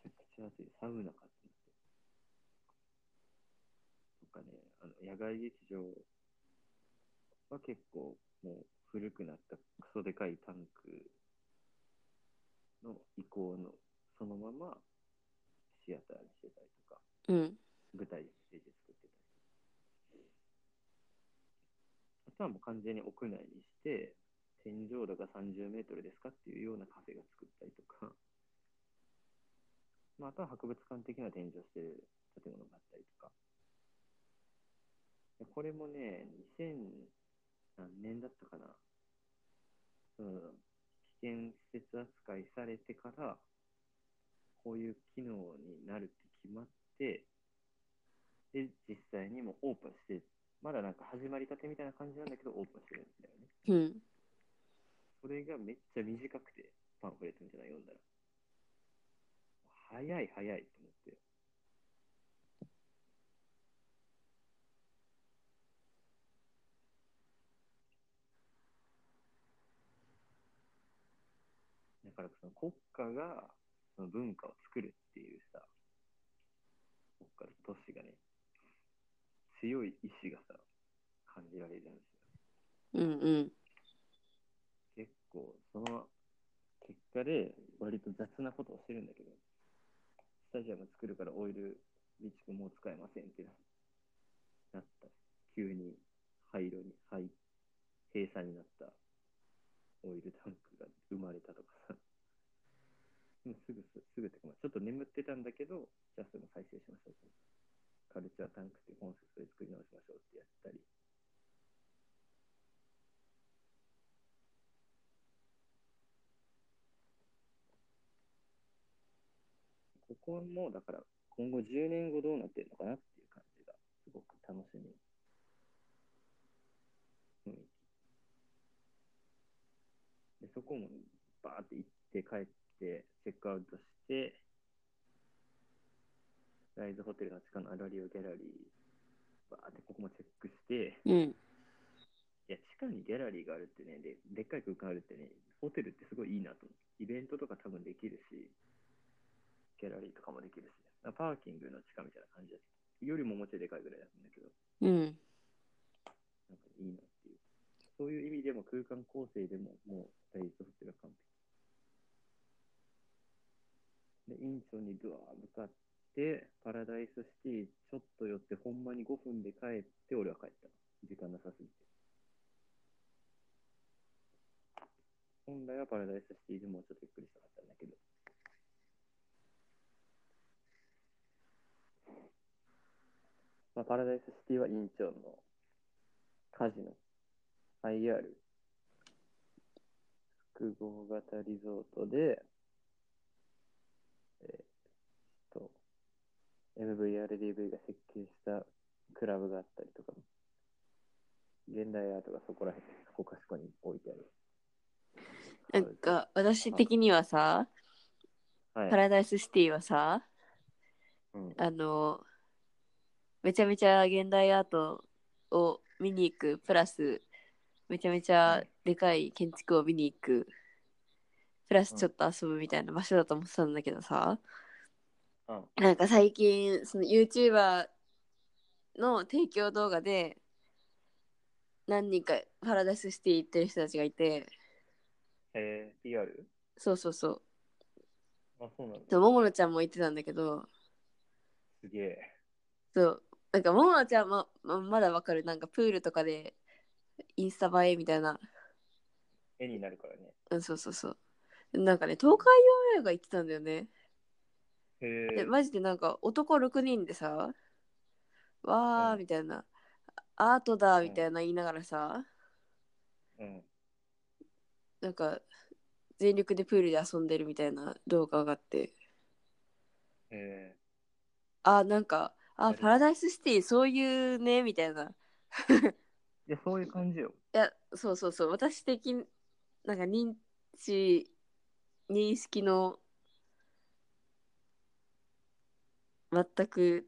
めちゃくちゃ暑い。サウナかってなって。とかね、あの、野外劇場は結構もう古くなったクソでかいタンクの移行のそのままシアターにしてたりとか、うん。舞台ステージ作ってたり。あとはもう完全に屋内にして、天井度が30メートルですかっていうようなカフェが作ったりとか、まあ、あとは博物館的な展示をしてる建物があったりとか。でこれもね、2000何年だったかな。その危険施設扱いされてからこういう機能になるって決まって、で、実際にもうオープンして、まだなんか始まりたてみたいな感じなんだけど、オープンしてるんだよね。うん。それがめっちゃ短くて、パンフレットみたいなの読んだら。早い早いと思って。だからその国家がその文化を作るっていうさ、国家と都市がね、強い意志がさ、感じられるんですよ。うんうん。結構、その結果で割と雑なことをしてるんだけど、スタジアム作るからオイル備蓄もう使えませんってなった。急に廃炉に、廃、閉鎖になったオイルタンクが生まれたとかさ。もうすぐす、すぐって、ちょっと眠ってたんだけど、じゃあそれも再生しましょう。カルチャータンクっていうコンセプトで作り直しましょうってやったり。ここも、だから、今後10年後どうなってるのかなっていう感じが、すごく楽しみ。雰囲気。で、そこも、バーって行って帰って、チェックアウトして、ライズホテルの地下のアラリオギャラリー、バーってここもチェックして、うん。いや、地下にギャラリーがあるってね、で、でっかい空間あるってね、ホテルってすごいいいなと。イベントとか多分できるし、ギャラリーとかもできるし、パーキングの地下みたいな感じだよりももうちょいでかいぐらいだったんだけど、うん。なんかいいなっていう。そういう意味でも空間構成でももうライズホテルは完璧。で、インチョンにドア向かって、パラダイスシティちょっと寄って、ほんまに5分で帰って、俺は帰った。時間なさすぎて。本来はパラダイスシティでもうちょっとゆっくりしたかったんだけど。まあ、パラダイスシティはインチョンのカジノ、IR、複合型リゾートで、えーっと、MVRDV が設計したクラブがあったりとか、現代アートがそこら辺、そこかしこに置いてある。なんか、私的にはさ、はいパ。ラダイスシティはさ、うん、あの、めちゃめちゃ現代アートを見に行く、プラス、めちゃめちゃでかい建築を見に行く、プラスちょっと遊ぶみたいな場所だと思ってたんだけどさ、うんなんか最近、その YouTuber の提供動画で、何人かパラダイスシティ行ってる人たちがいて、えー、PR? そうそうそう。あ、そうなんもものちゃんも言ってたんだけど、すげえ。そう、なんかもものちゃんもままだわかる、なんかプールとかでインスタ映えみたいな、絵になるからね。うん、そうそうそう。なんかね、東海オンエアが言ってたんだよね。へえ。で、マジでなんか男6人でさ、わーうんみたいな、アートだみたいな言いながらさ、うん。なんか全力でプールで遊んでるみたいな動画があって、へあ、なんか、あ、パラダイスシティそういうね、みたいな。え。いや、そういう感じよ。いや、そうそうそう、私的に、なんか認知、認識の、全く、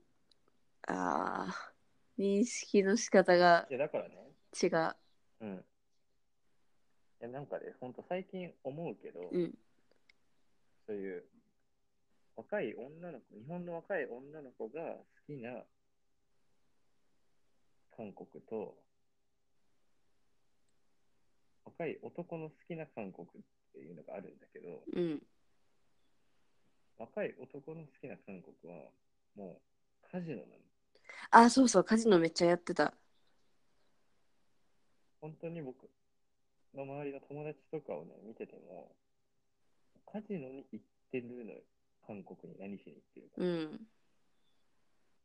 ああ、認識の仕方がいや、だからね。違う。うん。いや、なんかね、ほんと最近思うけど、うん、そういう若い女の子、日本の若い女の子が好きな韓国と、若い男の好きな韓国っていうのがあるんだけど、うん、若い男の好きな韓国は、もうカジノなの。あ、そうそう、カジノめっちゃやってた。本当に僕の周りの友達とかをね、見てても、カジノに行ってるのよ。韓国に何しに行ってるか。うん、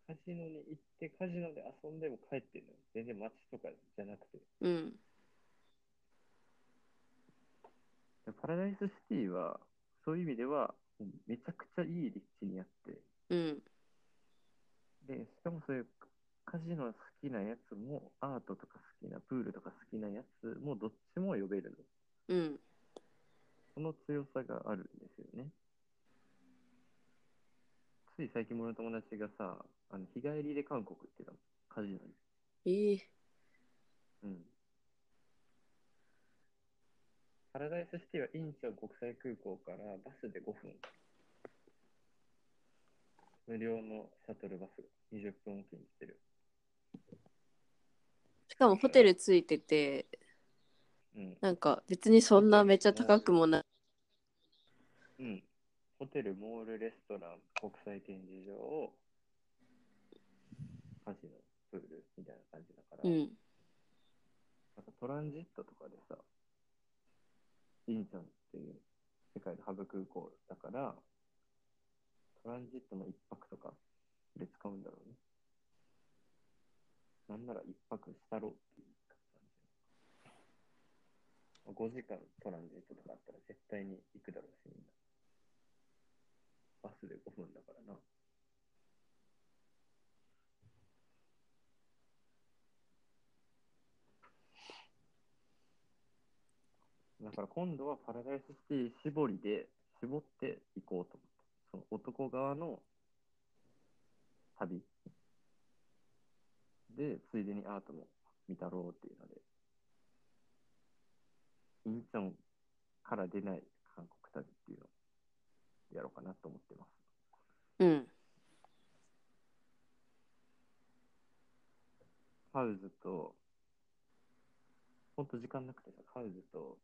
カジノに行って、カジノで遊んでも帰ってるのよ。全然街とかじゃなくて。うん、パラダイスシティは、そういう意味では、めちゃくちゃいい立地にあって、うん。で、しかもそういうカジノ好きなやつも、アートとか好きな、プールとか好きなやつも、どっちも呼べるの。うん。その強さがあるんですよね。つい最近もの友達がさ、あの日帰りで韓国行ってたの、カジノに。ええうん。パラダイスシティはインチョン国際空港からバスで5分。無料のシャトルバスが20分おきに来てる。しかもホテルついてて、うん。なんか別にそんなめっちゃ高くもない。うん。ホテル、モール、レストラン、国際展示場、カジノ、プールみたいな感じだから、うん。なんかトランジットとかでさ、インチョンっていう世界のハブ空港だから、トランジットの一泊とかで使うんだろうね。なんなら一泊したろうっていう感じ。5時間トランジットとかあったら絶対に行くだろうし、みんな。バスで5分だからな。だから今度はパラダイスシティ絞りで絞っていこうと思って。その男側の旅で、ついでにアートも見たろうっていうので、インチョンから出ない韓国旅っていうのをやろうかなと思ってます。うん。ハウズと、ほんと時間なくてさ、ハウズと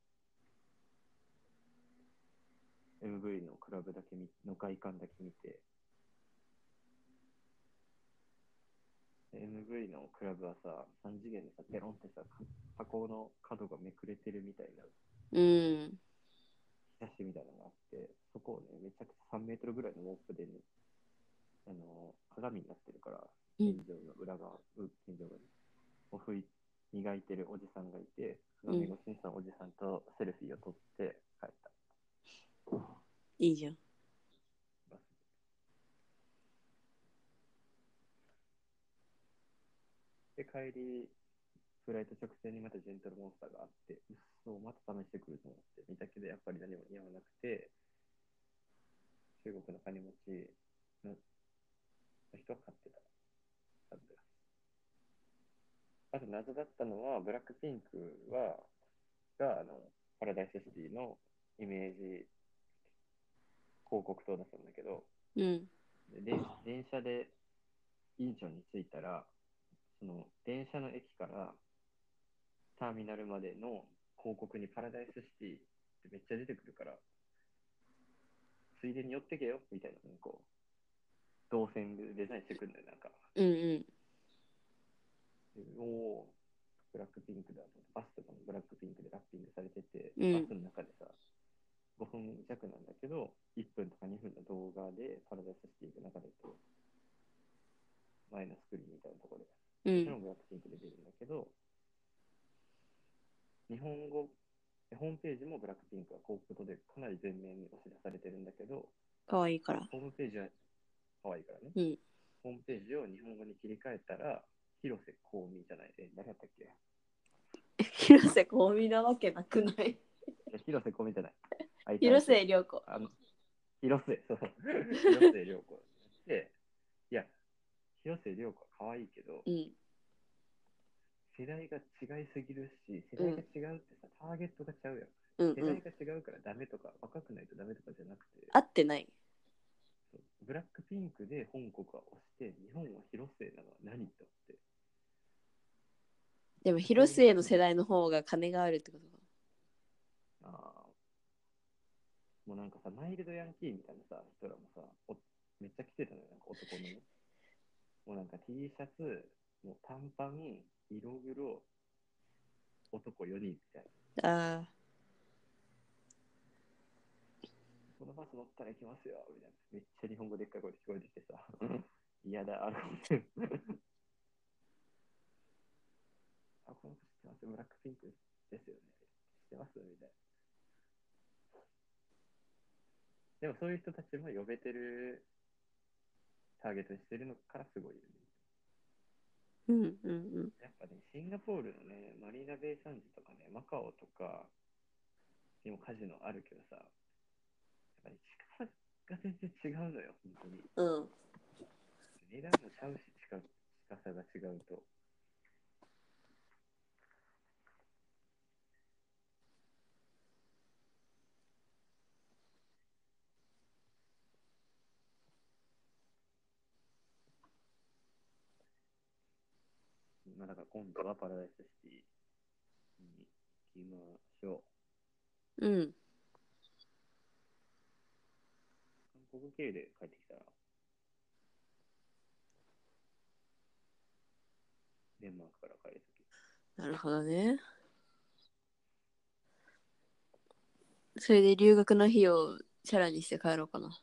MV のクラブだけ見、の外観だけ見て、で MV のクラブはさ、3次元でさ、ペロンってさ、箱の角がめくれてるみたいな、うん。日差しみたいなのがあって、そこをね、めちゃくちゃ3メートルぐらいのウォークでね、あの鏡になってるから、うん。天井の裏側、う天井がね、を拭い磨いてるおじさんがいて、鏡越しにそのおじさんとセルフィーを撮って帰った。いいじゃん。で、帰り、フライト直線にまたジェントルモンスターがあって、うっそ、また試してくると思って、見たけどやっぱり何も似合わなくて、中国の金持ちの人は買ってた。サングラスあと謎だったのは、ブラックピンクは、が、あの、パラダイスシティのイメージ告塔だったんだけど、うん。で電電車でインチョンに着いたら、その電車の駅からターミナルまでの広告にパラダイスシティってめっちゃ出てくるから、ついでに寄ってけよみたいな、こう、動線でデザインしてくるんだよ、なんか。うんうん。でおお、ブラックピンクだとバスとかもブラックピンクでラッピングされてて、うんバスの中でさ、5分弱なんだけど、1分とか2分の動画でパラダイスシティが流れて、前のスクリーンみたいなところで、うん。もちろんブラックピンクで出るんだけど、日本語、ホームページもブラックピンクは広告でかなり前面に押し出されてるんだけど、かわいいから。ホームページは可愛いからね。うん。ホームページを日本語に切り替えたら、広瀬香美じゃない、え、誰だったっけ？広瀬香美なわけなくない？広瀬香美じゃない。広末涼子。あの、広瀬、そうそう。広瀬涼子。で、いや、広瀬涼子は可愛いけど、うん。世代が違いすぎるし、世代が違うってさ、ターゲットがちゃうやん。うんうん。世代が違うからダメとか、若くないとダメとかじゃなくて、合ってない。ブラックピンクで本国は押して、日本は広末なのは何と思って。でも広末の世代の方が金があるってことか。ああ。もうなんかさ、マイルドヤンキーみたいなさ、人らもさ、おめっちゃ着てたのよ、なんか男のね。もうなんか T シャツ、もう短パン、色黒、男4人みたいな。ああ。このバス乗ったら行きますよ、みたいな。めっちゃ日本語でっかい声で聞こえてきてさ、嫌だ、あの、あ、この子知ってます？ブラックピンクですよね。知ってます？みたいな。でもそういう人たちも呼べてるターゲットにしてるのからすごいよね。うんうんうん。やっぱね、シンガポールのね、マリーナ・ベイ・サンズとかね、マカオとかにもカジノあるけどさ、やっぱり近さが全然違うのよ、本当に。うん。値段もちゃうし、近近さが違うと。まあだから今度はパラダイスシティに行きましょう。うん。韓国経由で帰ってきたら、デンマークから帰るとき。なるほどね。それで留学の費用をチャラにして帰ろうかな。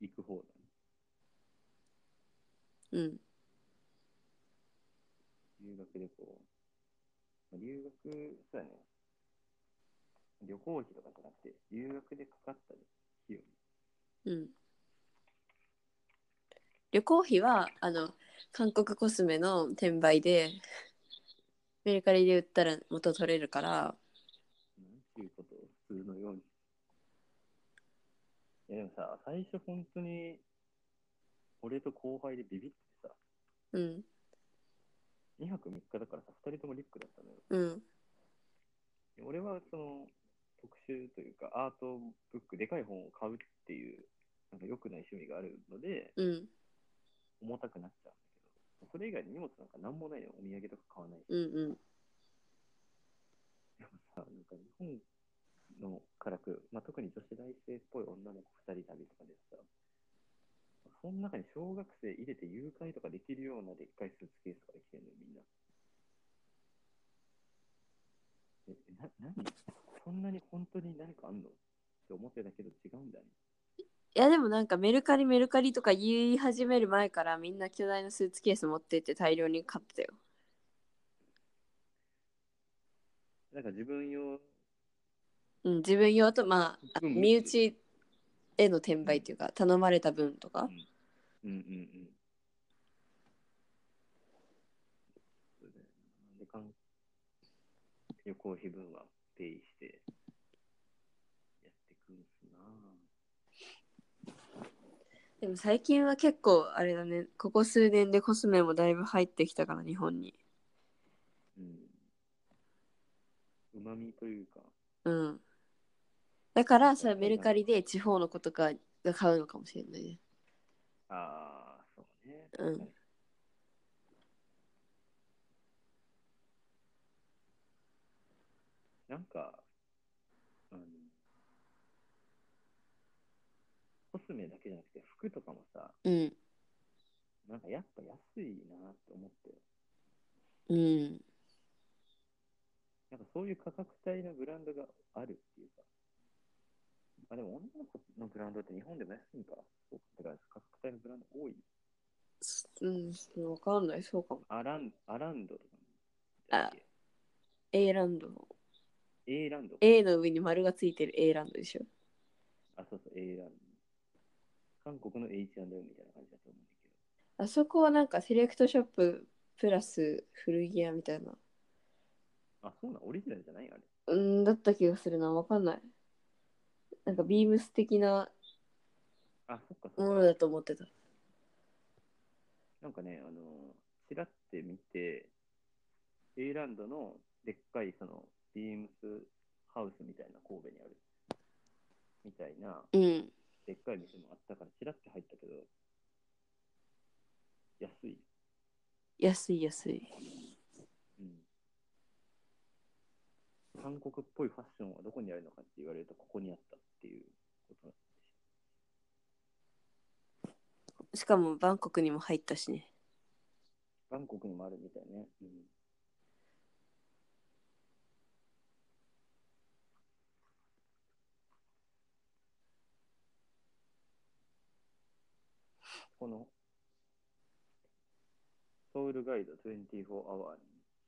行く方だね。うん。留学旅行。まあ留学、そうやね。旅行費とかじゃなくて、留学でかかった費用。うん。旅行費は、あの、韓国コスメの転売で、メルカリで売ったら元取れるから、なんていうこと？普通のように。いやでもさ、最初本当に、俺と後輩でビビってさ、うん、2泊3日だからさ、2人ともリュックだったのよ。うん、で俺はその特集というかアートブックでかい本を買うっていうなんか良くない趣味があるのでうん、重たくなっちゃうんだけどそれ以外に荷物なんか何もないのお土産とか買わないしうん、うん。でもさなんか日本のから来る、まあ、特に女子大生っぽい女の子2人旅とかでさその中に小学生入れて誘拐とかできるようなでっかいスーツケースとかで来てんのよみんな。えな何？そんなに本当に何かあんの？って思ってたけど違うんだね。いやでもなんかメルカリメルカリとか言い始める前からみんな巨大なスーツケース持ってって大量に買ってたよ。なんか自分用？うん、自分用とまあ身内への転売っていうか頼まれた分とか。うんうんうん。そうん旅行費分はペイしてやってくんすなでも最近は結構あれだねここ数年でコスメもだいぶ入ってきたから日本に。うん。うまみというか、うん。だからさメルカリで地方の子とかが買うのかもしれないね。ああ、そうね。うんなんか、あの、コスメだけじゃなくて服とかもさ、うん。なんかやっぱ安いなって思って、うん。なんかそういう価格帯のブランドがあるっていうか、あ、でも女の子のブランドって日本でも安いんか。そうか。だから価格帯のブランド多い。うん、わかんない、そうかも。アランアランドとかも。あ A ランド。A ランド。A の上に丸がついてる A ランドでしょ？あ、そうそう、A ランド。韓国の H&M みたいな感じだと思うんだけど。あそこはなんかセレクトショッププラス古着屋みたいな。あ、そうなん、オリジナルじゃないあれ。うん、だった気がするな、わかんない。なんかビームス的なあ、そっかそっか。ものだと思ってた。なんかね、あの、ちらって見て、A ランドのでっかいそのビームスハウスみたいな神戸にあるみたいなうん。でっかい店もあったからちらって入ったけど、安い。安い安い。うん。韓国っぽいファッションはどこにあるのかって言われると、ここにあったっていうことなんですしかもバンコクにも入ったしね。バンコクにもあるみたいね。うん。このソウルガイド24アワーに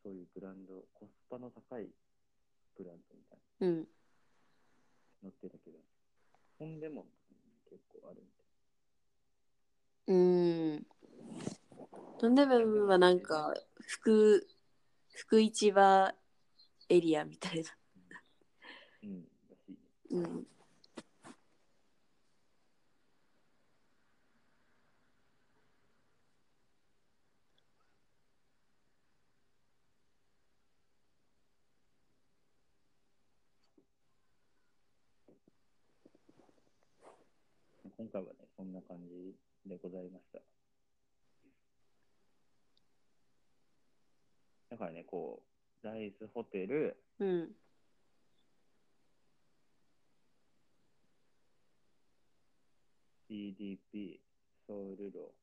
そういうブランド、コスパの高いブランドみたいうん。載ってたけど、トンデモンとかに結構あるみうーん。トンデムンはなんか、福、福市場エリアみたいな。たい。うん、らしいね。うん。今回はね、そんな感じでございました。だからね、こう、ダイスホテル、うん。CDP、ソウルロ、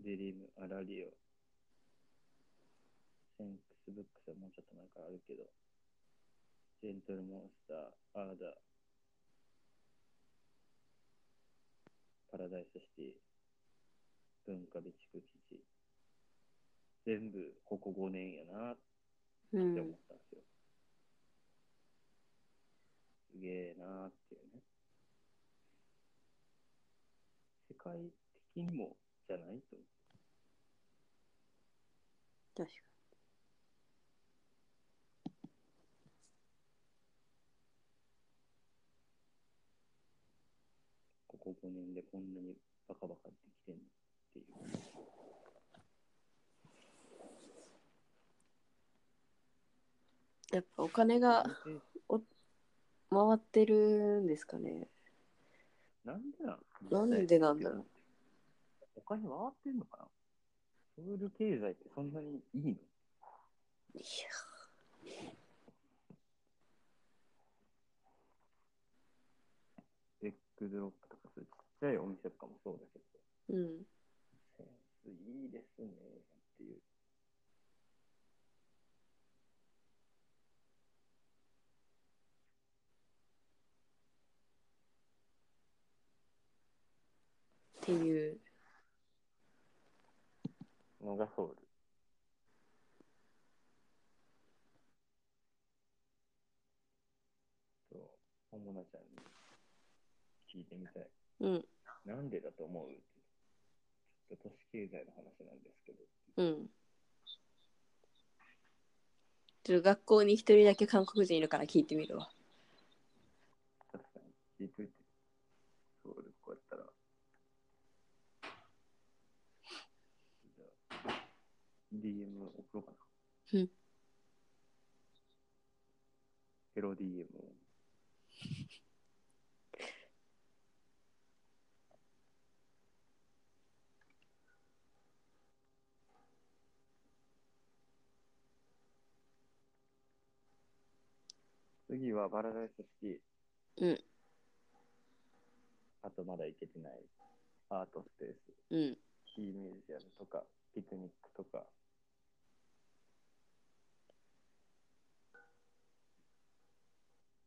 デリム、アラリオ、センクスブックスはもうちょっと前からあるけど、ジェントルモンスター、アーダ、パラダイスシティ、文化備蓄基地、全部ここ5年やなっうて思っん。たんですよ。すげえなーっていうね。世界的にもじゃないと思う。確かここ5年でこんなにバカバカってきてんの？っていう。に。やっぱお金が回ってるんですかね。なんでなん？なんでなんだろう。お金回ってんのかな？ソウル経済ってそんなにいいの？いやエッグドロッちゃいお店とかもそうだけど、うん。センスいいですねっていう。っていう。のがソウル。そう、本物ちゃんに聞いてみたい。うん。なんでだと思う？ちょっと都市経済の話なんですけど。うん。ちょっと学校に一人だけ韓国人いるから聞いてみるわ。確かに聞いといて。ソウルこうやったら。DM 送ろうかな。うん。ヘロ DM を。次はバラダイスシティ。うん。あとまだ行けてないアートスペース、うん。キーミュージアムとか、ピクニックとか、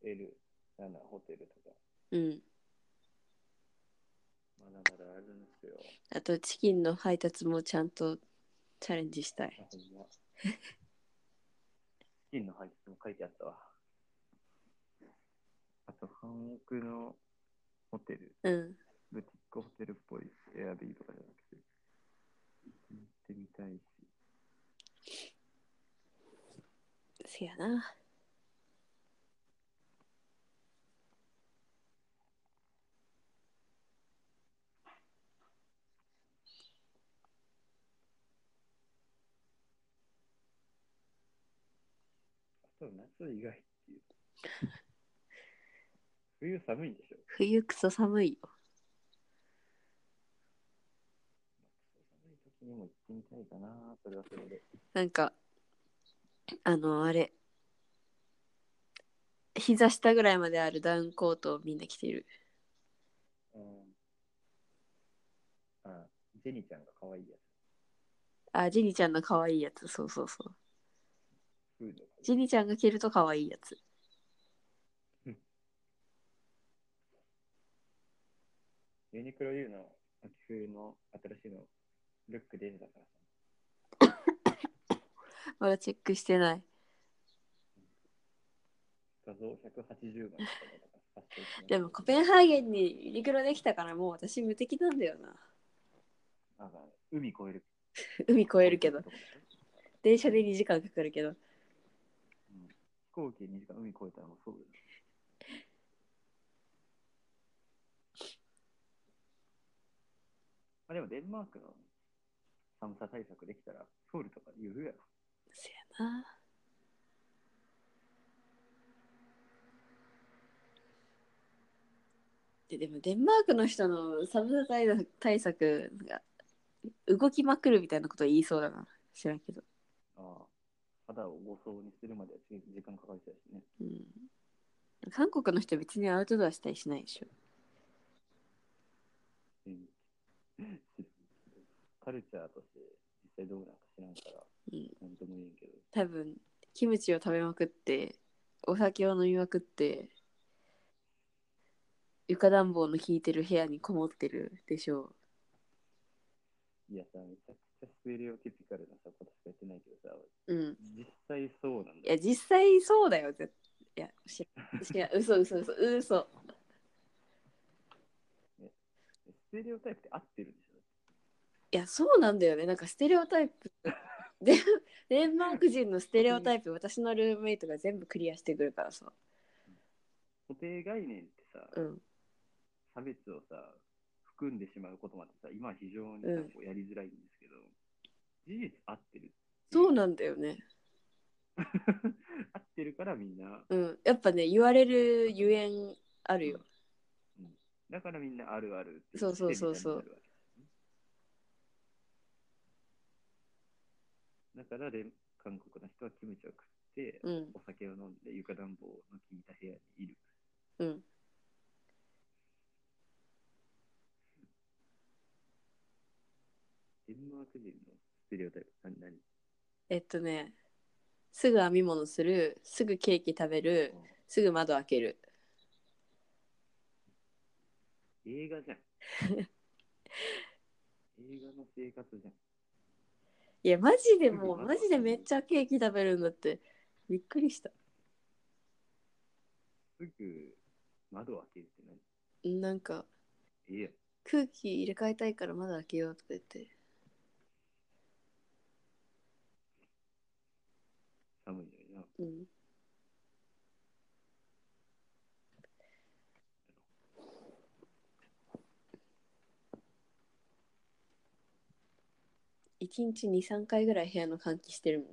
L7 ホテルとか、うん。まだまだあるんですよ。あとチキンの配達もちゃんとチャレンジしたい。あほんま。金の配達も書いてあったわ。あと、半億のホテル、うん。ブティックホテルっぽいエアビーとかじゃなくて、行ってみたいし。せやな。あと夏以外っていう。冬寒いんでしょ？冬クソ寒いよ。寒い時にも行ってみたいかな、それはそれで。なんか、あの、あれ。膝下ぐらいまであるダウンコートをみんな着てる。うん。あ、ジェニちゃんが可愛いやつ。あ、ジェニちゃんの可愛いやつ。そうそうそう。ジェニちゃんが着ると可愛いやつ。ユニクロ U の秋冬の新しいのルック出てたからさ。まだチェックしてない。ス画像180枚とかでもコペンハーゲンにユニクロできたからもう私無敵なんだよな。なんか海越える。海越えるけど、電車で2時間かかるけど。うん飛行機2時間海越えたらもうそうだよ。あでもデンマークの寒さ対策できたらソウルとか言うやろ。せやな。ででもデンマークの人の寒さ対策対策が動きまくるみたいなこと言いそうだな。知らんけど。ああ肌を5層にするまでは時間かかりそうやしね。うん。韓国の人別にアウトドアしたりしないでしょ。うん カルチャーとして実際どうなんか知らんから、うん。なんとも言えんけど。多分キムチを食べまくってお酒を飲みまくって床暖房の効いてる部屋にこもってるでしょいやさ、めちゃくちゃステレオティピカルなさ、ことしか言ってないけどさ、う。うん。実際そうなんいだよ。や実際そうだよ。絶いや知ら知らん嘘嘘嘘嘘。ステレオタイプって合ってるんでしょ？いやそうなんだよね。なんかステレオタイプで デンマーク人のステレオタイプ私のルームメイトが全部クリアしてくるからさ。固定概念ってさ、うん。差別をさ、含んでしまうことまでさ、今は非常にこうやりづらいんですけど、事実合ってる。そうなんだよね。合ってるからみんな、うん。やっぱね言われるゆえんあるよ。だからみんなあるあるってそうそうそうそう。だからで韓国の人はキムチを食って、うん。お酒を飲んで床暖房の効いた部屋にいる。うん。デンマーク人のステレオタイプ何何？えっとねすぐ編み物するすぐケーキ食べるすぐ窓開ける映画じゃん。映画の生活じゃん。いやマジでもうマジでめっちゃケーキ食べるんだってびっくりしたすぐ窓を開けるって何？なんかええやん。空気入れ替えたいから窓開けようとか言って寒いのにな。うん一日23回ぐらい部屋の換気してるも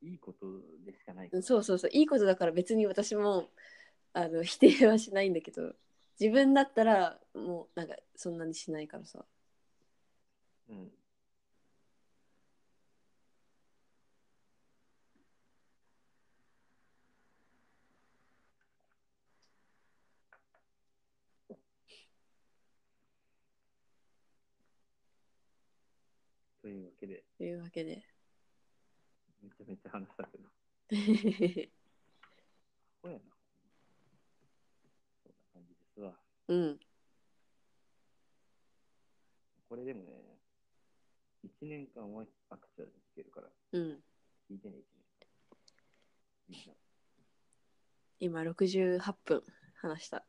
いいことでしかないんそうそうそう。いいことだから別に私もあの否定はしないんだけど。自分だったらもうなんかそんなにしないからさ。うん。というわけで、というわけでめちゃめちゃ話したけど、こうやな。そんな感じですわ。うんこれでもね、1年間はアクチュアルで聞けるから、うん聞いてね、1年間。みんな。今68分話した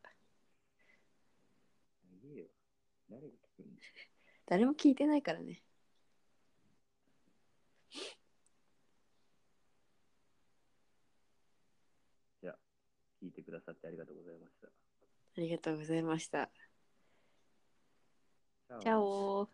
いいよ。誰が聞くんだ 誰も聞いてないからねじゃあ、聞いてくださってありがとうございました。ありがとうございました。チャオ